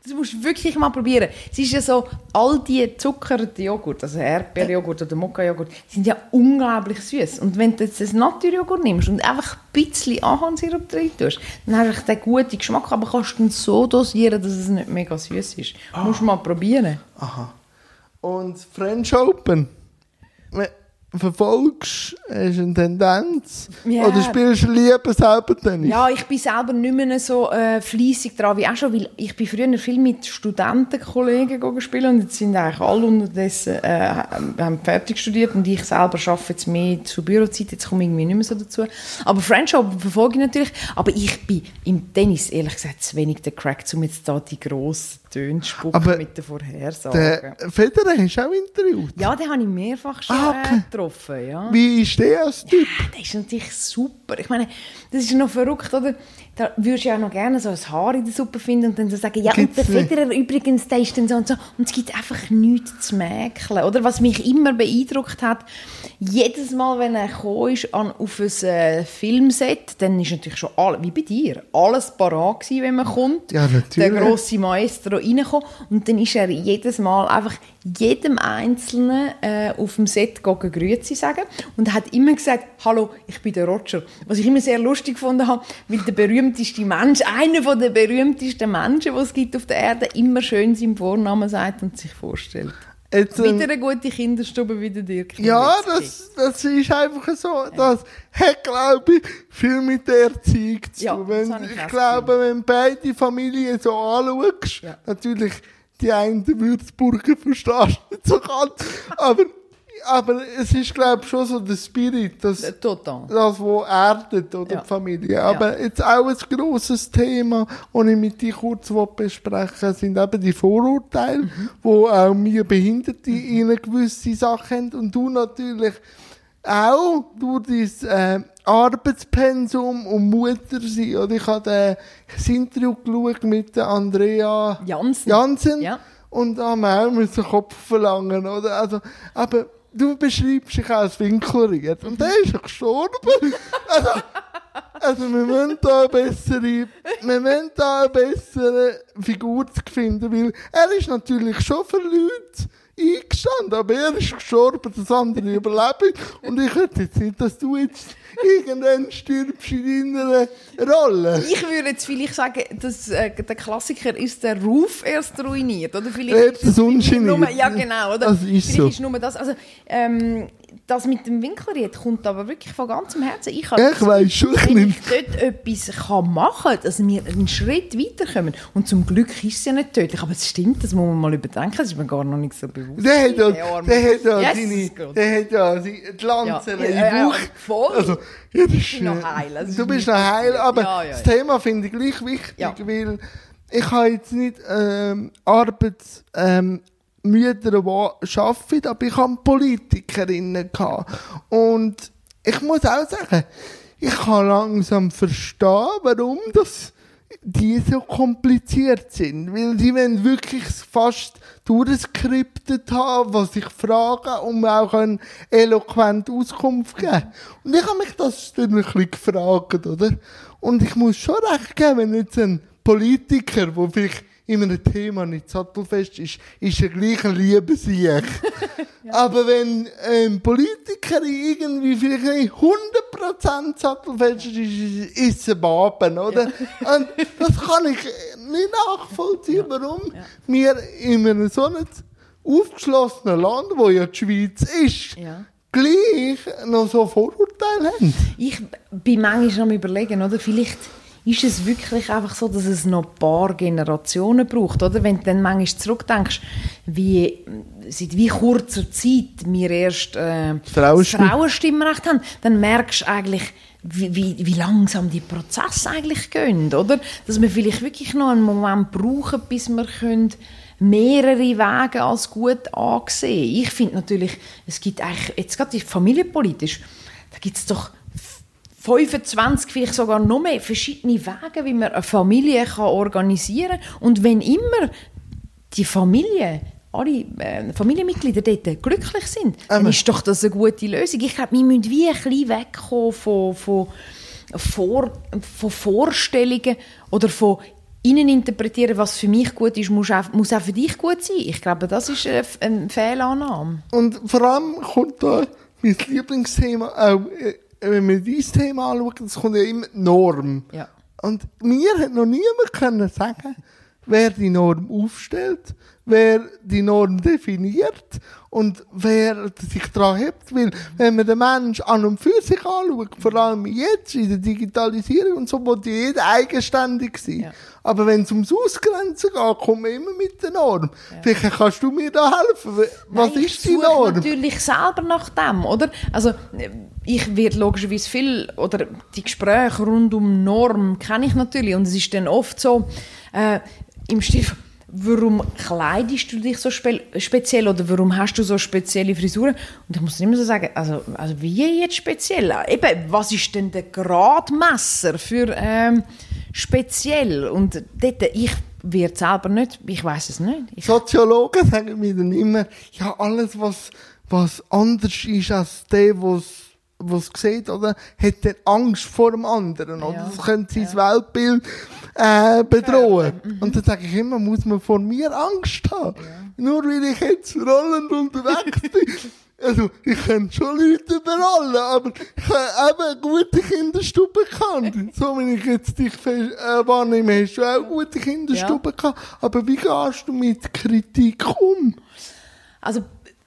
Das musst du wirklich mal probieren. Es ist ja so, all die zuckerten Joghurt, also Erdbeerjoghurt oder Mokka-Joghurt, sind ja unglaublich süß. Und wenn du jetzt das Naturjoghurt nimmst und einfach ein bisschen Ahornsirup drin tust, dann hast du den guten Geschmack, aber kannst du ihn so dosieren, dass es nicht mega süß ist. Musst du mal probieren. Aha. Und French Open. Verfolgst du hast eine Tendenz? Ja. Oder spielst du lieber selber Tennis? Ja, ich bin selber nicht mehr so äh, fleissig dran wie auch schon, weil ich bin früher viel mit Studentenkollegen spielen und jetzt sind eigentlich alle unterdessen äh, haben fertig studiert und ich selber arbeite jetzt mehr zur Bürozeit, jetzt komme ich irgendwie nicht mehr so dazu. Aber French Open verfolge ich natürlich, aber ich bin im Tennis ehrlich gesagt zu wenig der Crack, um jetzt da die grossen Spucken Aber mit. Der Federer hast du auch interviewt. ja, den habe ich mehrfach schon Ah, okay. äh, getroffen, ja. Wie ist der als Typ? Das ist natürlich super. Ich meine, das ist noch verrückt, oder? Da würdest du ja noch gerne so ein Haar in der Suppe finden und dann so sagen, ja, Gibt's und der nicht. Federer übrigens, der ist dann so und so. Und es gibt einfach nichts zu mäkeln, oder? Was mich immer beeindruckt hat, jedes Mal, wenn er gekommen ist an, auf ein äh, Filmset, dann ist natürlich schon alles, wie bei dir, alles parat gewesen, wenn man kommt. Ja, natürlich. Der grosse Maestro reingekommen und dann ist er jedes Mal einfach jedem Einzelnen äh, auf dem Set gegangen, Grüezi sagen und hat immer gesagt, hallo, ich bin der Roger. Was ich immer sehr lustig gefunden habe, weil der berühmteste Mensch, einer von der berühmtesten Menschen, die es gibt auf der Erde, immer schön seinen Vornamen sagt und sich vorstellt. Jetzt, ähm, Wieder eine gute Kinderstube wie der Dirk. ja, das, das ist einfach so. Das hat, glaube ich, viel mit der Erziehung zu Ja, tun. Wenn, ich ich glaube, wenn beide Familien so anschaust, Ja. natürlich die einen Würzburger verstehst du nicht so ganz, aber, aber es ist, glaube ich, schon so der Spirit, Total. das, was erdet, oder Ja. die Familie. Aber jetzt auch ein grosses Thema, das ich mit dir kurz besprechen sind eben die Vorurteile, Mhm. wo auch wir Behinderte in eine gewisse Sachen haben und du natürlich auch durch dein äh, Arbeitspensum und Mutter sein. Oder ich habe das Interview geschaut mit der Andrea Jansen. Jansen Ja. und da haben wir auch müssen Kopf verlangen, oder? Also, aber du beschreibst dich als Winkelried und der ist gestorben. Also, also wir müssen da eine bessere wir müssen da eine bessere Figur finden, weil er ist natürlich schon für Leute eingestanden, aber er ist gestorben, das andere überleben. Und ich hätte jetzt nicht, dass du jetzt irgendwann stirbst in deiner Rolle. Ich würde jetzt vielleicht sagen, dass äh, der Klassiker ist der Ruf erst ruiniert, oder? Vielleicht ist es das ungeniert. nur- Ja, genau, oder? Das ist vielleicht so. ist nur das, also, ähm, das mit dem Winkelried kommt aber wirklich von ganzem Herzen. Ich, habe Ich weiss schon, ich wenn ich dort etwas kann machen kann, dass wir einen Schritt weiterkommen. Und zum Glück ist es ja nicht tödlich, aber es stimmt, das muss man mal überdenken, das ist mir gar noch nicht so bewusst. Der hat ja, Der hat ja Yes, seine, der hat ja die Lanze Ja, im ja, ja, Bauch. voll. Also, Ich bin noch heil, ist Du bist nicht noch heil, aber Ja, ja, das. Thema finde ich gleich wichtig, Ja. weil ich habe jetzt nicht ähm, Arbeits... Ähm, Mütter, die arbeiten, aber ich hatte Politikerinnen. Gehabt. Und ich muss auch sagen, ich kann langsam verstehen, warum das die so kompliziert sind. Weil die wollen wirklich fast durchgeskriptet haben, was ich frage, um auch eine eloquente Auskunft geben. Und ich habe mich das dann ein bisschen gefragt, oder? Und ich muss schon recht geben, wenn jetzt ein Politiker, der vielleicht in einem Thema nicht sattelfest ist, ist er gleich ein lieber Sieg. Aber wenn ein Politiker irgendwie vielleicht nicht 100% sattelfest ist, ist ist es ein Baben, oder? Und das kann ich nicht nachvollziehen, warum wir in einem so einem aufgeschlossenen Land, wo ja die Schweiz ist, Ja. gleich noch so Vorurteile haben. Ich bin manchmal am überlegen, oder? Vielleicht ist es wirklich einfach so, dass es noch ein paar Generationen braucht, oder? Wenn du dann manchmal zurückdenkst, wie seit wie kurzer Zeit wir erst äh, Frauenstimm- Frauenstimmrecht haben, dann merkst du eigentlich, wie, wie, wie langsam die Prozesse eigentlich gehen, oder? Dass wir vielleicht wirklich noch einen Moment brauchen, bis wir können mehrere Wege als gut ansehen. Ich finde natürlich, es gibt eigentlich, jetzt gerade familienpolitisch, da gibt es doch 25, vielleicht sogar noch mehr verschiedene Wege, wie man eine Familie kann organisieren kann. Und wenn immer die Familie, alle äh, Familienmitglieder dort glücklich sind, dann Amen. ist doch das eine gute Lösung. Ich glaube, wir müssen wie ein bisschen wegkommen von, von, vor, von Vorstellungen oder von innen interpretieren, was für mich gut ist, muss auch, muss auch für dich gut sein. Ich glaube, das ist eine, eine Fehlannahme. Und vor allem kommt da mein Lieblingsthema auch, äh, wenn wir dieses Thema anschauen, das kommt ja immer die Norm. Ja. Und mir hat noch niemand können sagen, wer die Norm aufstellt, wer die Norm definiert und wer sich daran hebt. Weil, wenn man den Mensch an und für sich anschaut, vor allem jetzt in der Digitalisierung und so, wo die jeder eigenständig sein. Ja. Aber wenn es ums Ausgrenzen geht, kommen wir immer mit der Norm. Vielleicht kannst du mir da helfen. Was Nein, ist ich die Norm? natürlich selber nach dem, oder? Also äh, ich werde logischerweise viel, oder die Gespräche rund um Norm kenne ich natürlich und es ist dann oft so, äh, im Stil warum kleidest du dich so spe speziell oder warum hast du so spezielle Frisuren? Und ich muss immer so sagen, also, also wie jetzt speziell? Eben, was ist denn der Gradmesser für ähm, speziell? Und dort, ich werde selber nicht, ich weiß es nicht. Ich, Soziologen sagen mir dann immer, ja, alles, was, was anders ist als der, was was sieht, oder, hat dann Angst vor dem anderen, oder? Ja. Das könnte sein Weltbild äh, bedrohen. Mhm. Und dann sage ich immer, muss man vor mir Angst haben? Nur weil ich jetzt rollend unterwegs bin. Also, ich kann schon Leute überrollen, aber ich habe eben eine gute Kinderstube gehabt. So, wenn ich jetzt dich äh, wahrnehme, hast du auch eine gute Kinderstube gehabt. Aber wie gehst du mit Kritik um? Also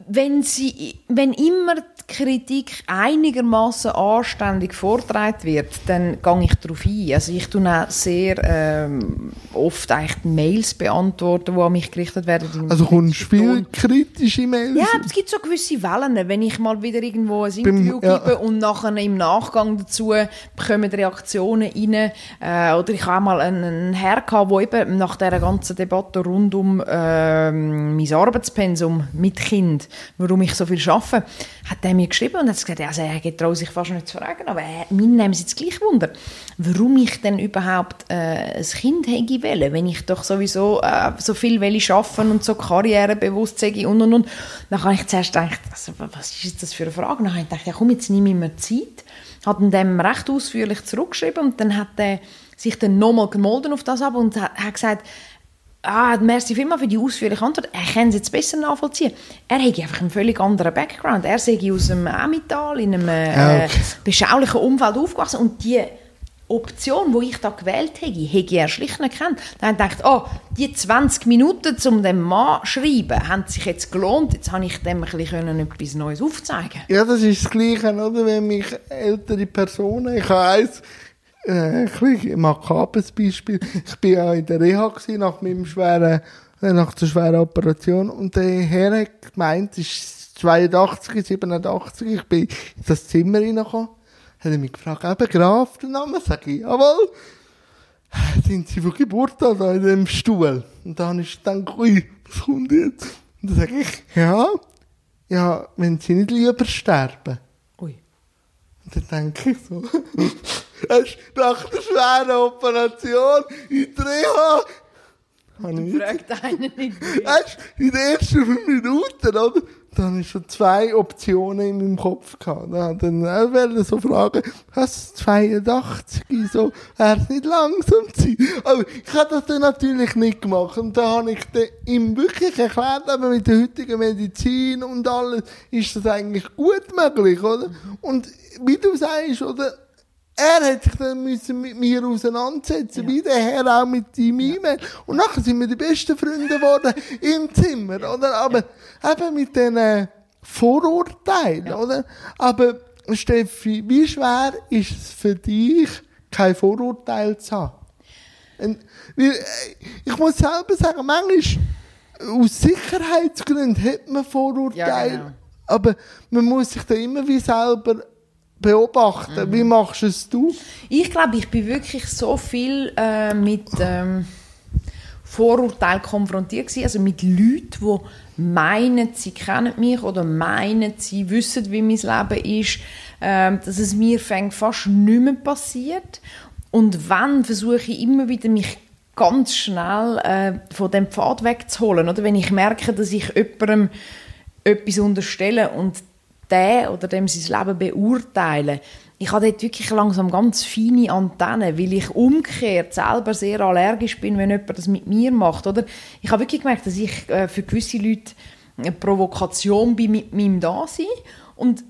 wenn, sie, wenn immer Kritik einigermaßen anständig vorgetragen wird, dann gehe ich darauf ein. Also ich tue auch sehr ähm, oft eigentlich Mails beantworten, die an mich gerichtet werden. Also kommst viel kritische Mails? Ja, es gibt so gewisse Wellen. Wenn ich mal wieder irgendwo ein Beim- Interview ja. gebe und nachher im Nachgang dazu bekommen Reaktionen rein. Äh, oder ich habe auch mal einen, einen Herr gehabt, der eben nach dieser ganzen Debatte rund um ähm, mein Arbeitspensum mit Kind, warum ich so viel arbeite, hat er mir geschrieben und hat gesagt, also er getraut sich fast nicht zu fragen, aber er, mir nehmen es jetzt gleich Wunder, warum ich denn überhaupt äh, ein Kind hätte wollen, wenn ich doch sowieso äh, so viel will arbeiten und so karrierebewusst sei und und und. Dann habe ich zuerst gedacht, also, was ist das für eine Frage? Dann habe ich gedacht, ja komm, jetzt nehme ich mir Zeit, hat dem recht ausführlich zurückgeschrieben und dann hat er sich dann nochmal gemolden auf das ab und hat, hat gesagt, ah, merci vielmals für die ausführliche Antwort. Er kann es jetzt besser nachvollziehen. Er hat einfach einen völlig anderen Background. Er sei aus dem Emmental in einem äh, Ja, okay. beschaulichen Umfeld aufgewachsen und die Option, die ich da gewählt hätte, hätte er schlicht nicht gekannt. Dann habe ich gedacht, oh, die 20 Minuten, um dem Mann zu schreiben, haben sich jetzt gelohnt. Jetzt habe ich dem ein bisschen etwas Neues aufzeigen Ja, das ist das Gleiche, oder? Wenn mich ältere Personen, ich habe eins, äh, ein makabres Beispiel. Ich bin ja in der Reha nach meinem schweren, äh, nach der schweren Operation und der Herr hat gemeint, es ist 82, 87, ich bin in das Zimmer reingekommen, hat er mich gefragt, eben Graf, der Name, sag ich, jawohl. Sind Sie von Geburt an da in dem Stuhl? Und dann ist dann ui, was kommt jetzt? Und dann sage ich, ja, ja, wenn Sie nicht lieber sterben. Und dann denke ich so, hast du nach der schweren Operation in Reha, habe ich Fragt einen nicht. Weißt du, in den ersten fünf Minuten, oder? Dann habe ich schon zwei Optionen in meinem Kopf gehabt. Dann hat er auch so fragen, hast du 82? So, es nicht langsam sein? Aber ich habe das dann natürlich nicht gemacht. Und da habe ich dann ihm wirklich erklärt, aber mit der heutigen Medizin und alles, ist das eigentlich gut möglich, oder? Und wie du sagst, oder? Er hat sich dann müssen mit mir auseinandersetzen, Ja. wie der Herr auch mit ihm E-Mail. Und nachher sind wir die besten Freunde geworden im Zimmer, oder? Aber eben mit diesen Vorurteilen, oder? Aber Steffi, wie schwer ist es für dich, kein Vorurteil zu haben? Und, äh, ich muss selber sagen, manchmal aus Sicherheitsgründen hat man Vorurteile, Ja, genau. aber man muss sich da immer wie selber beobachten. Mhm. Wie machst es du? Ich glaube, ich bin wirklich so viel äh, mit ähm, Vorurteilen konfrontiert gewesen, also mit Leuten, die meinen, sie kennen mich oder meinen, sie wissen, wie mein Leben ist, ähm, dass es mir fängt fast nicht mehr passiert. Und wenn, versuche ich immer wieder mich ganz schnell äh, von dem Pfad wegzuholen. Oder wenn ich merke, dass ich jemandem etwas unterstelle und der oder dem sein Leben beurteilen, ich habe dort wirklich langsam ganz feine Antennen, weil ich umgekehrt selber sehr allergisch bin, wenn jemand das mit mir macht. Oder? Ich habe wirklich gemerkt, dass ich äh, für gewisse Leute eine Provokation bin mit meinem Dasein und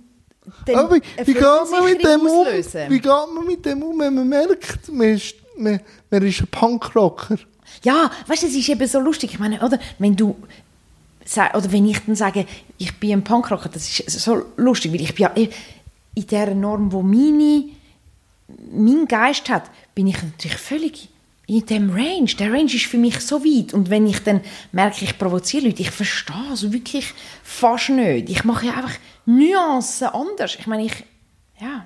dann Aber wie, wie, geht man mit dem um? wie geht man mit dem um, wenn man merkt, man ist, man, man ist ein Punkrocker? Ja, weißt du, es ist eben so lustig. Ich meine, oder, wenn du oder wenn ich dann sage, ich bin ein Punkrocker, das ist so lustig, weil ich bin ja eh in der Norm, wo meine, mein Geist hat, bin ich natürlich völlig in dem Range. Der Range ist für mich so weit. Und wenn ich dann merke, ich provoziere Leute, ich verstehe es wirklich fast nicht. Ich mache ja einfach Nuancen anders. Ich meine, ich, ja,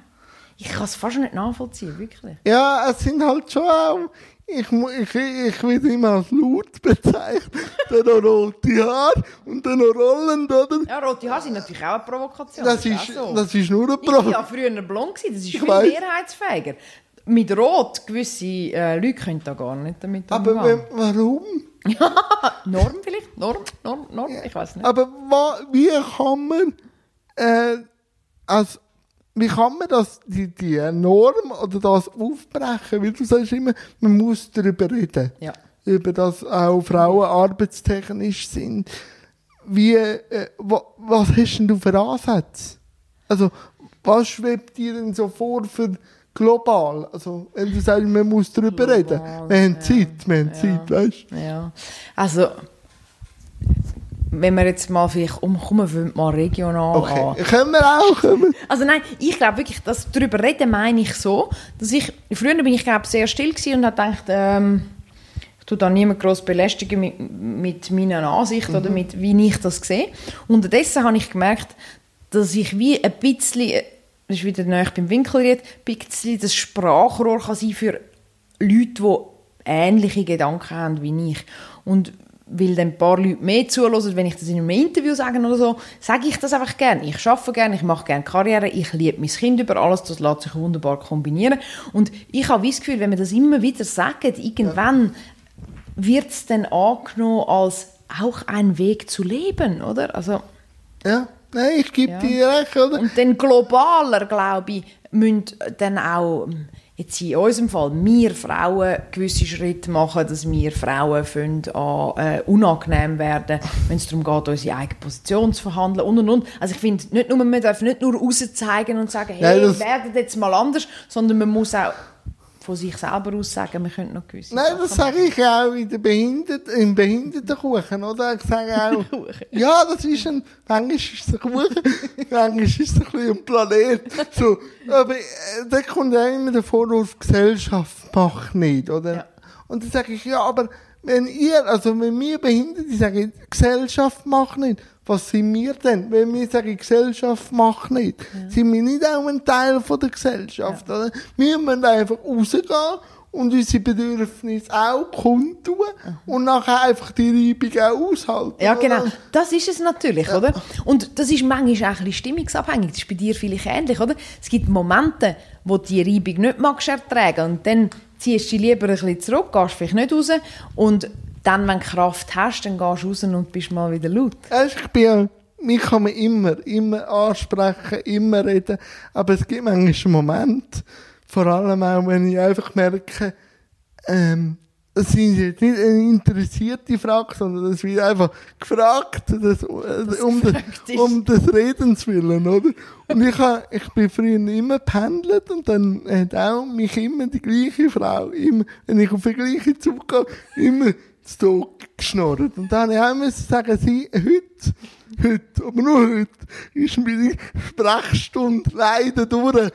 ich kann es fast nicht nachvollziehen, wirklich. Ja, es sind halt schon auch, ich, ich, ich will immer als laut bezeichnen, dann noch rote Haare und dann noch rollend, oder? Ja, rote Haare sind natürlich auch eine Provokation. Das ist, so. das ist nur ein Ich war ja früher blond, das ist Ich viel weiss. mehrheitsfähiger. Mit Rot, gewisse äh, Leute können da gar nicht damit Aber umgehen. wenn, warum? Norm vielleicht? Norm? Norm? Norm? Ich weiß nicht. Aber wie kann man, äh, als, wie kann man das, die, die Norm oder das aufbrechen? Weil du sagst immer, man muss darüber reden. Ja. Über das auch Frauen arbeitstechnisch sind. Wie, äh, wa, was hast denn du für Ansätze? Also, was schwebt dir denn so vor für global? Also, wenn du sagst, man muss darüber Global, reden. Wir haben ja. Zeit, wir haben Ja. Zeit, weißt du? Ja. Also, wenn wir jetzt mal vielleicht umkommen, wir mal regional an. Okay, können wir auch, können. Also nein, ich glaube wirklich, dass darüber reden meine ich so, dass ich, früher bin ich glaube sehr still gewesen und habe gedacht, ähm, ich tue da niemand groß belästigen mit, mit meiner Ansicht oder mit, wie ich das sehe. Unterdessen habe ich gemerkt, dass ich wie ein bisschen, das ist wieder nahe beim Winkelried, ein bisschen das Sprachrohr kann sein für Leute, die ähnliche Gedanken haben wie ich. Und weil dann ein paar Leute mehr zuhören, wenn ich das in einem Interview sage oder so, sage ich das einfach gerne. Ich arbeite gerne, ich mache gerne Karriere, ich liebe mein Kind über alles, das lässt sich wunderbar kombinieren. Und ich habe das Gefühl, wenn wir das immer wieder sagen, irgendwann wird es dann angenommen als auch ein Weg zu leben, oder? Also, Ja, nein, ich gebe Ja. dir recht, oder? und dann globaler, glaube ich, müssen dann auch jetzt in unserem Fall wir Frauen gewisse Schritte machen, dass wir Frauen finden, an, äh, unangenehm werden, wenn es darum geht, unsere eigene Position zu verhandeln und und und. Also ich finde, nicht nur, man darf nicht nur rauszeigen und sagen, hey, Nein, das- werdet jetzt mal anders, sondern man muss auch von sich selber aus sagen, wir können noch gewisse Nein, das sage ich auch in der Behindert im Behindertenkuchen, oder? Ich sage auch, ja, das ist ein, manchmal ist es ein Kuchen, manchmal ist es ein bisschen ein Planet. So, aber äh, da kommt ja immer der Vorwurf, Gesellschaft macht nicht, oder? Ja. Und dann sage ich, ja, aber wenn ihr, also wenn wir Behinderte sagen, Gesellschaft macht nicht, was sind wir denn? Wenn wir sagen, Gesellschaft macht nicht, sind wir nicht auch ein Teil von der Gesellschaft, oder? Wir müssen einfach rausgehen und unsere Bedürfnisse auch kundtun und nachher einfach die Reibung auch aushalten. Ja, genau. Das ist es natürlich, oder? Und das ist manchmal auch ein bisschen stimmungsabhängig. Das ist bei dir vielleicht ähnlich, oder? Es gibt Momente, wo du die Reibung nicht magst ertragen und dann ziehst du dich lieber ein bisschen zurück, gehst vielleicht nicht raus und dann, wenn du Kraft hast, dann gehst du raus und bist mal wieder laut. Ich bin ja, mich kann man immer, immer ansprechen, immer reden, aber es gibt manchmal Momente, vor allem auch, wenn ich einfach merke, ähm, es sind jetzt nicht eine interessierte Frage, sondern es wird einfach gefragt, das, äh, um, das, gefragt ist. um des Redens willen, oder? Und ich, ha, ich bin früher immer pendelt und dann hat auch mich immer die gleiche Frau, immer, wenn ich auf den gleichen Zug gehe, immer geschnurrt. Und dann habe ich auch müssen sagen, sie, heute, heute, aber nur heute, ist meine Sprechstunde leider durch.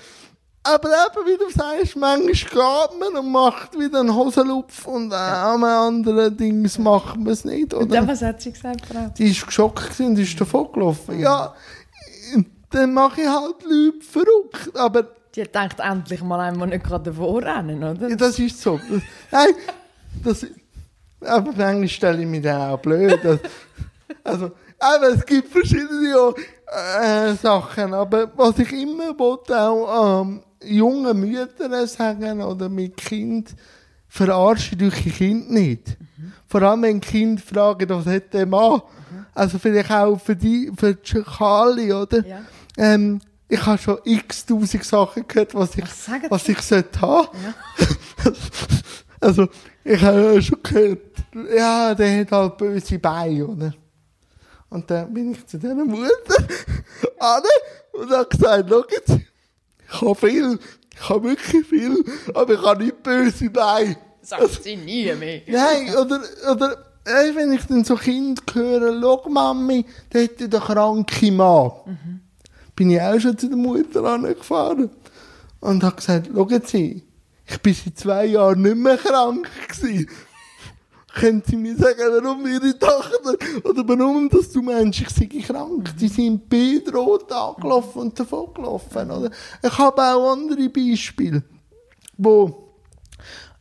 Aber eben, wie du sagst, manchmal geht man und macht wieder einen Hosenlupf und äh, an anderen Dings macht man es nicht, Und oder? dann, was hat sie gesagt, Frau? Die ist geschockt und ist davon gelaufen. Ja, dann mache ich halt Leute verrückt. Aber Die gedacht, endlich mal einmal nicht gerade davor rennen, oder? ja, das ist so. Das, nein, das, aber manchmal stelle ich mich dann auch blöd. Also, aber es gibt verschiedene äh, Sachen. Aber was ich immer wollte, auch ähm, jungen Müttern sagen oder mit Kind, verarsche durch ihr Kind nicht. Vor allem, wenn Kind fragen, was hat der Mann? Also vielleicht auch für die, für die Schakali, oder? Ja. Ähm, ich habe schon x tausend Sachen gehört, was ich, Was was ich sollte haben. also, ich habe ja schon gehört, ja, der hat halt böse Beine, oder? Und dann bin ich zu dieser Mutter, Anne, und habe gesagt, schau jetzt, ich habe viel, ich habe wirklich viel, aber ich habe nicht böse Beine. Sagt sie nie mehr. Nein, oder, oder, wenn ich dann so Kind höre, schau Mami, der hat ja den kranken Mann. Bin ich auch schon zu der Mutter angefahren. Und habe gesagt, schauen Sie, ich bin seit zwei Jahren nicht mehr krank gewesen. Können Sie mir sagen, warum Ihre Tochter, oder warum, dass du meinst, ich sei krank? Die sind bedroht angelaufen und davon gelaufen, oder? Ich habe auch andere Beispiele, wo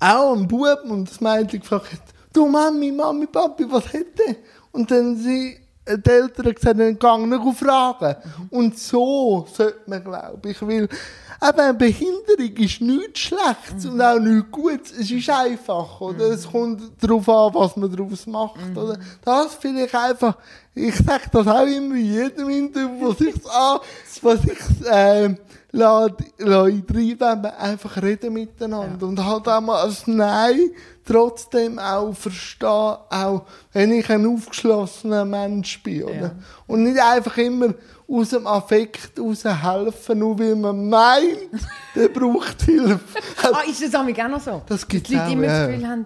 auch ein Bub und das Mädchen gefragt hat, du Mami, Mami, Papi, was hat der? Und dann sie, die Eltern gesagt, dann gang nicht Fragen. Und so sollte man, glaube ich, weil eben eine Behinderung ist nichts Schlechtes und auch nichts Gutes. Es ist einfach, oder? Es kommt darauf an, was man daraus macht, oder? Das finde ich einfach, ich sage das auch immer jedem Interview, was ich an, was ich, ähm, lasse, lasse ich reinweben, einfach reden miteinander. Und halt auch mal als Nein trotzdem auch verstehen, auch wenn ich ein aufgeschlossener Mensch bin, oder? Ja. Und nicht einfach immer aus dem Affekt raus helfen, nur weil man meint, der braucht Hilfe. Ah, ist das auch noch so? Das gibt's Die Leute auch, immer ja. das Gefühl haben,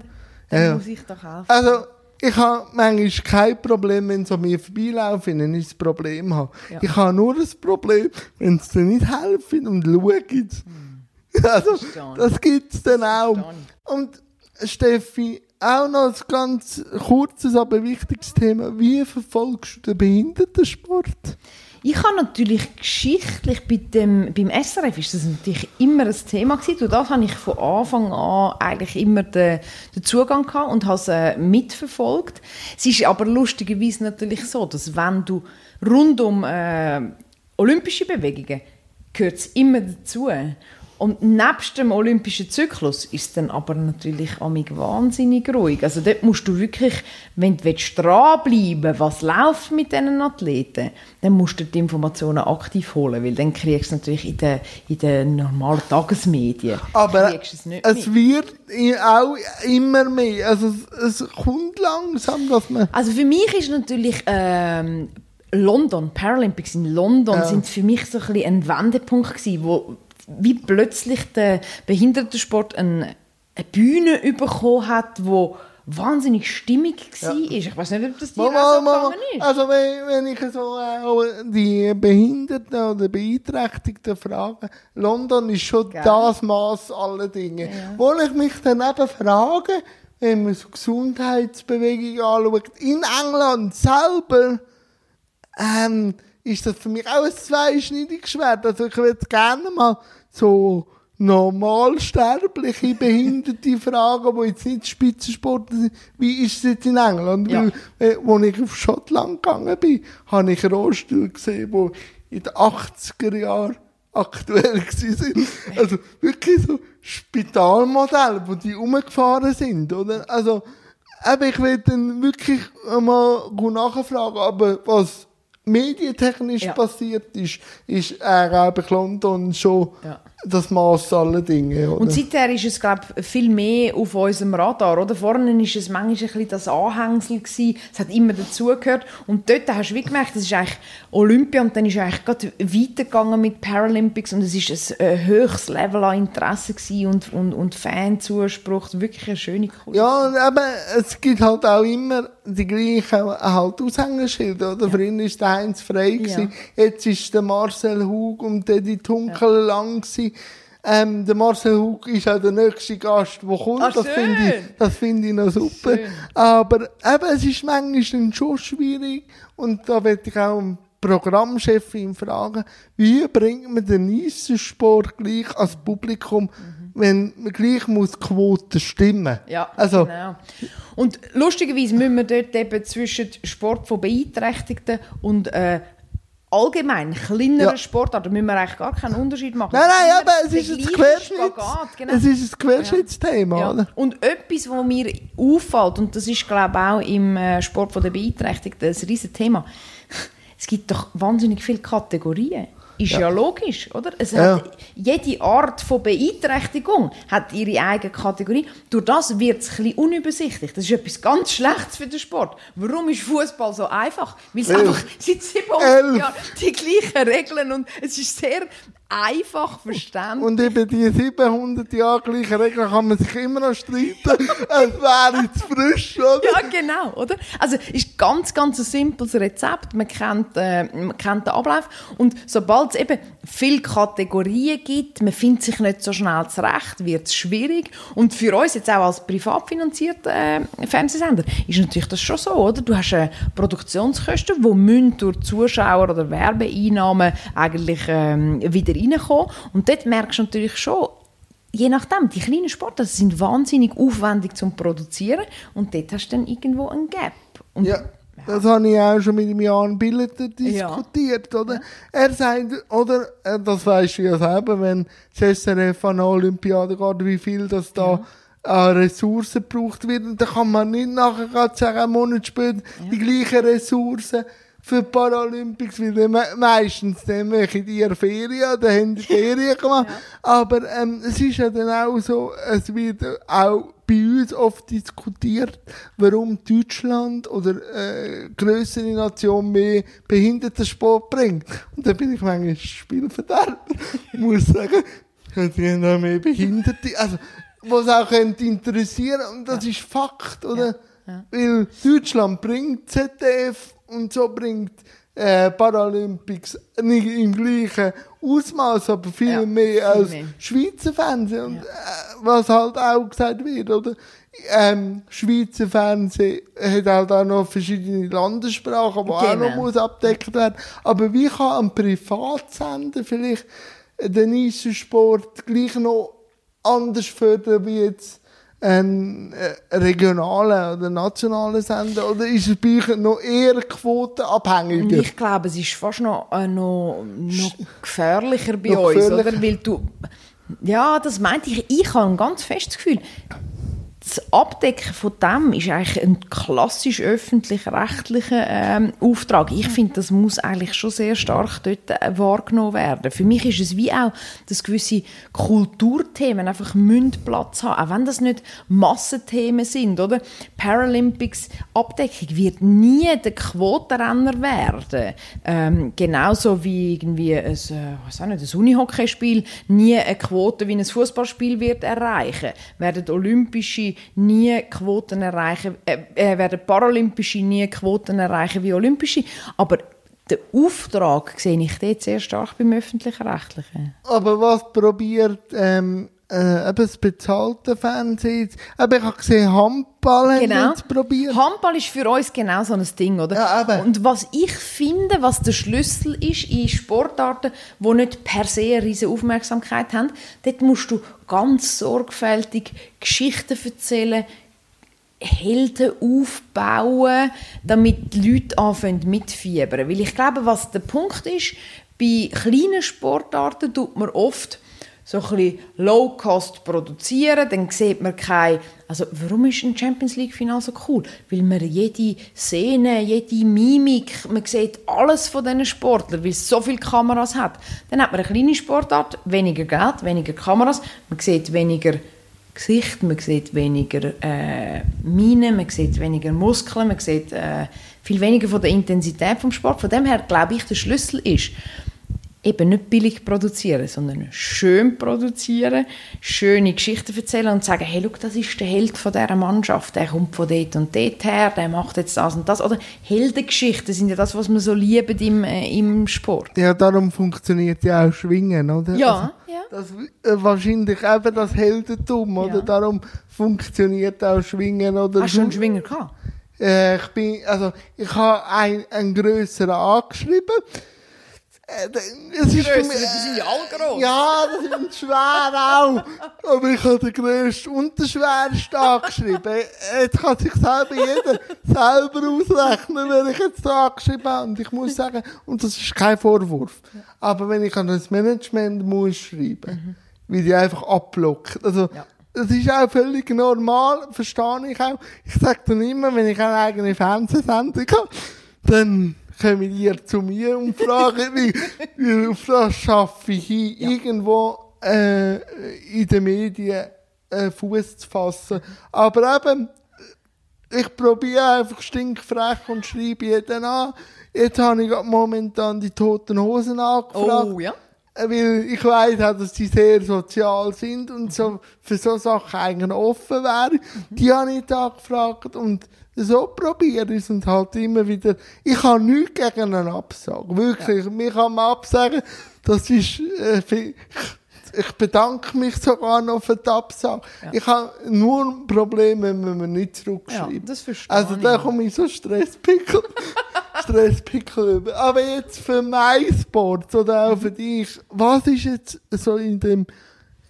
dann Ja. muss ich doch helfen. Also, ich habe manchmal kein Problem, wenn sie an mir vorbeilaufen, wenn ich ein Problem habe. Ja. Ich habe nur ein Problem, wenn sie dann nicht helfen und schauen. Also, Verstehe ich. das gibt es dann auch. Und Steffi, auch noch ein ganz kurzes, aber wichtiges Thema. Wie verfolgst du den Behindertensport? Ich habe natürlich geschichtlich bei dem, beim SRF ist das natürlich immer ein Thema gewesen. Durch das habe ich von Anfang an eigentlich immer den, den Zugang gehabt und habe es äh, mitverfolgt. Es ist aber lustigerweise natürlich so, dass wenn du rund um äh, olympische Bewegungen gehört es immer dazu. Und nebst dem olympischen Zyklus ist es dann aber natürlich amig wahnsinnig ruhig. Also dort musst du wirklich, wenn du dranbleiben willst, was läuft mit diesen Athleten, dann musst du die Informationen aktiv holen, weil dann kriegst du es natürlich in den, in den normalen Tagesmedien. Aber es, es wird auch immer mehr. Also es, es kommt langsam, dass man... Also für mich ist natürlich ähm, London, Paralympics in London, Ja. sind für mich so ein, ein Wendepunkt gewesen, wo wie plötzlich der Behindertensport eine, eine Bühne bekommen hat, wo wahnsinnig stimmig war. Ich weiß nicht, ob das dir Mal, auch so gegangen ist. Also wenn, wenn ich so äh, die Behinderten oder Beeinträchtigten frage, London ist schon Gell? das Maß aller Dinge. Wo ich mich dann eben frage, wenn man so Gesundheitsbewegungen anschaut, in England selber, ähm, ist das für mich auch ein zweischneidiges Schwert. Also ich würde gerne mal so normalsterbliche Behinderte fragen, die jetzt nicht Spitzensportler sind. Wie ist es jetzt in England? Ja. Weil, äh, als ich auf Schottland gegangen bin, habe ich Rollstuhl gesehen, die in den 80er Jahren aktuell waren. Also wirklich so Spitalmodelle, wo die rumgefahren sind, oder? Also, eben, ich will dann wirklich mal nachfragen, aber was medientechnisch Ja. passiert ist, ist glaube ich, London schon Ja. Das Maß aller Dinge, oder? Und seither ist es, glaube ich, viel mehr auf unserem Radar. Oder? Vorne ist es manchmal ein bisschen das Anhängsel. Gewesen. Es hat immer dazugehört. Und dort hast du wie gemerkt, das ist eigentlich Olympia und dann ist eigentlich gerade weitergegangen mit Paralympics und es ist ein äh, höchstes Level an Interesse und, und, und Fanzuspruch. Wirklich eine schöne Kultur. Ja, und eben, es gibt halt auch immer die gleichen halt Aushängeschilder, oder? Früher war der Heinz Frey, gewesen. jetzt ist der Marcel Hug und der die Tunkel lang gewesen. Ähm, der Marcel Hug ist auch der nächste Gast, der kommt. Ah, das finde ich, das finde ich noch super. Schön. Aber eben, es ist manchmal schon schwierig und da werde ich auch Programmchefin fragen, wie bringt man den Eissensport gleich als Publikum, wenn man gleich muss die Quote stimmen. Ja, also, genau. Und lustigerweise müssen wir dort eben zwischen Sport von Beeinträchtigten und äh, allgemein kleineren Ja. Sportarten müssen wir eigentlich gar keinen Unterschied machen. Nein, nein, aber es ist ein gleiche Querschnitt. Spagat, genau. Es ist ein Querschnittsthema, Ja. oder? Und etwas, was mir auffällt, und das ist, glaube ich, auch im äh, Sport von der Beeinträchtigten ein riesen Thema, es gibt doch wahnsinnig viele Kategorien. Ist ja, logisch, oder? Es Ja. hat, jede Art von Beeinträchtigung hat ihre eigene Kategorie. Durch das wird es ein unübersichtlich. Das ist etwas ganz Schlechtes für den Sport. Warum ist Fußball so einfach? Weil es einfach seit 700 Elf. Jahren die gleichen Regeln und es ist sehr einfach verständlich. Und über die 700 Jahre gleiche Regeln kann man sich immer noch streiten. es wäre zu frisch, oder? Ja, genau, oder? Also, es ist ganz, ganz ein simples Rezept. Man kennt, äh, man kennt den Ablauf. Und sobald es eben viele Kategorien gibt, man findet sich nicht so schnell zurecht, wird es schwierig. Und für uns jetzt auch als privat finanzierter äh, Fernsehsender ist natürlich das schon so, oder? Du hast äh, Produktionskosten, die müssen durch Zuschauer oder Werbeeinnahmen eigentlich ähm, wieder reinkommen. Und dort merkst du natürlich schon, je nachdem, die kleinen Sportarten sind wahnsinnig aufwendig zum Produzieren und dort hast du dann irgendwo einen Gap. Und Ja. Das habe ich auch schon mit dem Jan Billeter diskutiert, oder? Er sagt, oder, äh, das weisst du ja selber, wenn das SRF an Olympiade geht, wie viel das da an Ressourcen gebraucht wird. Und dann kann man nicht nachher gerade sagen, einen Monat später, die gleichen Ressourcen für die Paralympics, weil me- meistens dann machen die ihre Ferien, dann haben die Ferien gemacht. Aber ähm, es ist ja dann auch so, es wird auch bei uns oft diskutiert, warum Deutschland oder äh, größere Nation mehr Behindertensport bringt. Und da bin ich manchmal Spielverderber. Ich muss sagen, die haben auch mehr Behinderte. Also, was auch könnte interessieren und das ist Fakt, oder? Weil Deutschland bringt ZDF und so bringt äh, Paralympics nicht im gleichen Ausmaß, aber viel Ja, mehr viel als mehr. Schweizer Fernsehen. Und, äh, was halt auch gesagt wird, oder? Ähm, Schweizer Fernsehen hat halt auch noch verschiedene Landessprachen, die auch noch Genau. muss abdeckt werden. Aber wie kann ein Privatsender vielleicht den Eisensport gleich noch anders fördern wie jetzt ein äh, regionaler oder nationaler Sender? Oder ist es bei euch noch eher Und quotenabhängiger? ich glaube, es ist fast noch, äh, noch, noch gefährlicher bei Noch uns, gefährlicher. oder? Weil du, Ja, das meinte ich. Ich habe ein ganz festes Gefühl, das Abdecken von dem ist eigentlich ein klassisch öffentlich-rechtlicher ähm, Auftrag. Ich finde, das muss eigentlich schon sehr stark dort äh, wahrgenommen werden. Für mich ist es wie auch, dass gewisse Kulturthemen einfach Platz haben, auch wenn das nicht Massenthemen sind, oder? Paralympics Abdeckung wird nie der Quotenrenner werden. Ähm, genauso wie irgendwie ein, äh, was auch nicht, ein Unihockeyspiel nie eine Quote wie ein Fußballspiel wird erreichen. Werden olympische nie Quoten erreichen, äh, äh, werden Paralympische nie Quoten erreichen wie Olympische, aber den Auftrag sehe ich dort sehr stark beim öffentlichen Rechtlichen. Aber was probiert ähm, äh, eben das bezahlte Fernsehen. Aber ich habe gesehen, Handball genau. haben probiert. Handball ist für uns genau so ein Ding, oder? Ja, eben. Und was ich finde, was der Schlüssel ist in Sportarten, die nicht per se eine riesige Aufmerksamkeit haben, dort musst du ganz sorgfältig Geschichten erzählen, Helden aufbauen, damit die Leute anfangen mitfiebern. Weil ich glaube, was der Punkt ist, bei kleinen Sportarten tut man oft so ein bisschen Low-Cost produzieren, dann sieht man kein, also warum ist ein Champions League Final so cool? Weil man jede Szene, jede Mimik, man sieht alles von diesen Sportlern, weil es so viele Kameras hat. Dann hat man eine kleine Sportart, weniger Geld, weniger Kameras, man sieht weniger Gesicht, man sieht weniger äh, Minen, man sieht weniger Muskeln, man sieht äh, viel weniger von der Intensität vom Sport. Von dem her glaube ich, der Schlüssel ist, eben nicht billig produzieren, sondern schön produzieren, schöne Geschichten erzählen und sagen, hey, look, das ist der Held von dieser Mannschaft, der kommt von dort und dort her, der macht jetzt das und das. Oder Heldengeschichten sind ja das, was man so liebt im, äh, im Sport. Ja, darum funktioniert ja auch Schwingen, oder? Ja, also, ja. Das, äh, wahrscheinlich eben das Heldentum, oder? Ja. Darum funktioniert auch Schwingen, oder? Hast du einen Schwinger gehabt? Äh, ich bin, also, ich habe ein, einen grösseren angeschrieben. Äh, es ist für mich, die sind ja alle gross. Ja, das sind schwer auch. Aber ich habe den grössten und den schwersten angeschrieben. Jetzt kann sich selber jeder selber ausrechnen, wenn ich jetzt da angeschrieben habe. Und ich muss sagen, und das ist kein Vorwurf. Aber wenn ich an das Management muss schreiben, wie die einfach abblocken. Also, Ja. das ist auch völlig normal, verstehe ich auch. Ich sage dann immer, wenn ich eine eigene Fernsehsendung habe, dann kommen ihr zu mir und fragen mich, das schaffe ich hin, irgendwo äh, in den Medien äh, Fuß zu fassen. Aber eben, ich probiere einfach stinkfrech und schreibe jeden an. Jetzt habe ich momentan die Toten Hosen angefragt. Oh, ja. Äh, Weil ich weiss auch, dass die sehr sozial sind und so für so Sachen eigentlich offen wären. Die habe ich da gefragt und so probiere ich es und halt immer wieder. Ich habe nichts gegen einen Absage. Wirklich. Mir kann man absagen, das ist, äh, ich bedanke mich sogar noch für die Absage. Ich habe nur ein Problem, wenn man mir nicht zurückschreibt. Ja, das verstehe Also da komme ich so Stresspickel, Stresspickel über. Aber jetzt für MySports oder auch für dich, was ist jetzt so in dem,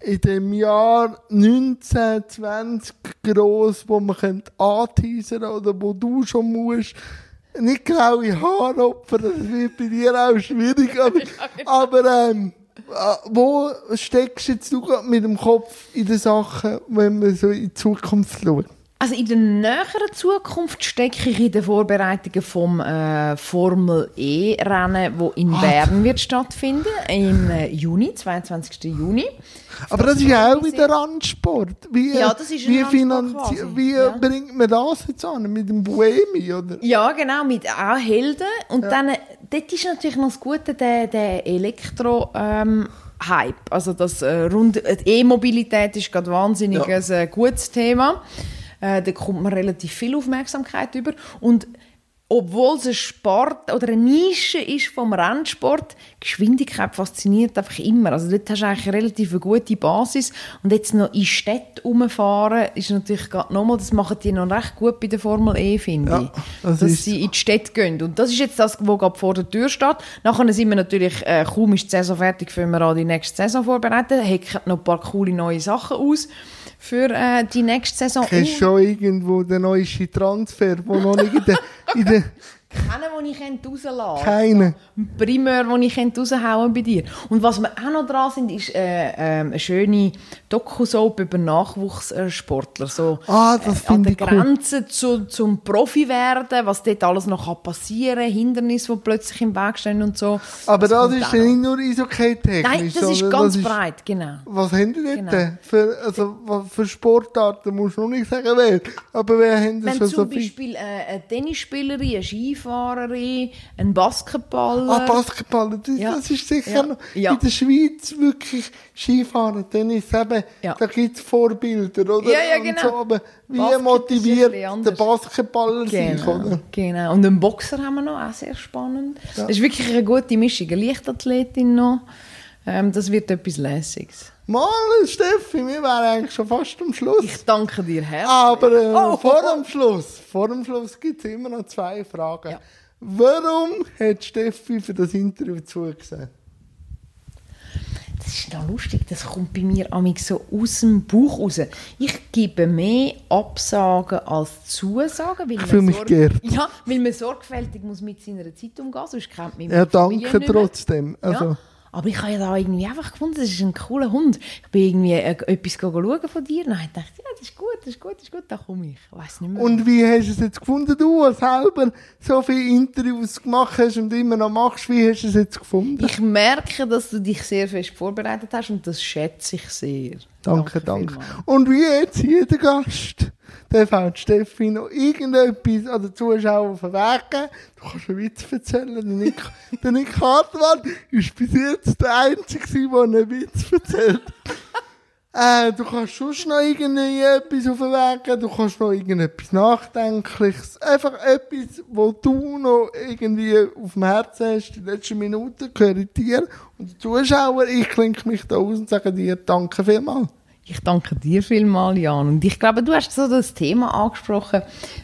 in dem Jahr 1920 gross, wo man könnte anteasern oder wo du schon musst, nicht graue Haare opfern, das wird bei dir auch schwierig, aber, aber ähm, äh, wo steckst jetzt du gerade mit dem Kopf in den Sachen, wenn man so in die Zukunft schaut? Also in der näheren Zukunft stecke ich in den Vorbereitungen vom äh, Formel E-Rennen, wo in Bern wird stattfinden im äh, Juni, 22. Juni. Aber das ist ja auch wieder Randsport. Wie, Ja, das ist ein wie, Randsport wie ja. bringt man das jetzt an? Mit dem Buemi, oder? Ja, genau, mit auch Helden. Und dann, äh, dort ist natürlich noch das Gute, der, der Elektro... Ähm, Hype. Also das äh, rund, äh, die E-Mobilität ist gerade wahnsinnig Ja. ein äh, gutes Thema. Äh, da kommt man relativ viel Aufmerksamkeit über. Und obwohl es ein Sport oder eine Nische ist vom Rennsport, Geschwindigkeit fasziniert einfach immer. Also dort hast du eigentlich eine relativ gute Basis. Und jetzt noch in Städte rumfahren, ist natürlich gerade nochmal, das machen die noch recht gut bei der Formel E, finde Ja, ich. das dass sie in die Städte gehen. Und das ist jetzt das, was gerade vor der Tür steht. Nachher sind wir natürlich, äh, kaum ist die Saison fertig, können wir an die nächste Saison vorbereiten. Hecken noch ein paar coole neue Sachen aus für äh, die nächste Saison. Kennst du schon irgendwo den neuesten Transfer, der noch nicht in der, in der, keinen, den ich rauslassen könnte. Keinen. Primär, den ich raushauen bei dir. Und was wir auch noch dran sind, ist äh, äh, eine schöne Doku-Soap über Nachwuchssportler. So, Ah, das äh, an der ich cool. Grenze zu, zum Profi werden, was dort alles noch passieren kann, Hindernisse, die plötzlich im Weg stehen und so. Aber das, kommt ist ja nicht nur Eishockey-technisch. Nein, das ist ganz das breit, genau. Was haben die dort? Genau. Für, also, für Sportarten musst du noch nicht sagen, wer. Aber wer haben das Wenn schon zum so? Beispiel äh, eine Tennisspielerin, eine Skifahrerin, ein Basketballer. Ah, Basketball, das, Ja. das ist sicher Ja. noch Ja. in der Schweiz wirklich Skifahren, Tennis, eben, Ja. da gibt es Vorbilder, oder? Ja, ja, genau. So, aber wie Basket ist motiviert der. Basketballer sich, Genau, oder? genau. Und einen Boxer haben wir noch, auch sehr spannend. Das ist wirklich eine gute Mischung. Eine Leichtathletin noch. Ähm, das wird etwas Lässiges. Mal, Steffi, wir wären eigentlich schon fast am Schluss. Ich danke dir herzlich. Aber äh, Oh, vor oh, dem Schluss, vor dem Schluss gibt es immer noch zwei Fragen. Ja. Warum hat Steffi für das Interview zugesehen? Das ist noch lustig, das kommt bei mir amig so aus dem Bauch raus. Ich gebe mehr Absagen als Zusagen, weil, Ich fühle mich geehrt. ja, weil man sorgfältig muss mit seiner Zeit umgehen muss, sonst kennt man Ja, meine Familie danke trotzdem. Also, ja. Aber ich habe ja da irgendwie einfach gefunden, das ist ein cooler Hund. Ich bin irgendwie äh, etwas schauen von dir und habe gedacht, ja, das ist gut, das ist gut, das ist gut, da komme ich. Ich weiß nicht mehr. Und wie hast du es jetzt gefunden, du selber so viele Interviews gemacht hast und immer noch machst? Wie hast du es jetzt gefunden? ich merke, dass du dich sehr fest vorbereitet hast und das schätze ich sehr. Danke, danke. vielmals. Und wie jetzt jeder Gast, der fällt Steffi noch irgendetwas an den Zuschauern auf den Weg geben. Du kannst einen Witz erzählen. Der Nick, der Nick Hartmann ist bis jetzt der Einzige, der einen Witz erzählt. Äh, du kannst sonst noch irgendwie etwas auf den Weg geben, du kannst noch irgendetwas Nachdenkliches, einfach etwas, wo du noch irgendwie auf dem Herzen hast, die letzten Minuten gehören dir und die Zuschauer, ich klinke mich da aus und sage dir Danke vielmals. Ich danke dir vielmals, Jan. Und ich glaube, du hast so das Thema angesprochen,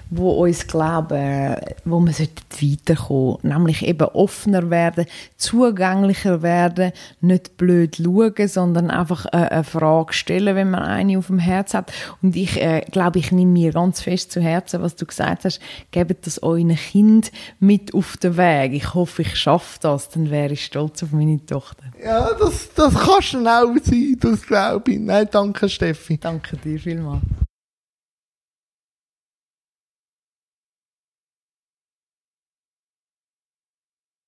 wo uns, glaube äh, wo sollten weiterkommen Nämlich eben offener werden, zugänglicher werden, nicht blöd schauen, sondern einfach äh, eine Frage stellen, wenn man eine auf dem Herz hat. Und ich äh, glaube, ich nehme mir ganz fest zu Herzen, was du gesagt hast. Gebt das euren Kind mit auf den Weg. Ich hoffe, ich schaffe das. Dann wäre ich stolz auf meine Tochter. Ja, das, das du auch sein, das glaube ich. Nein, danke Steffi. Danke dir vielmals.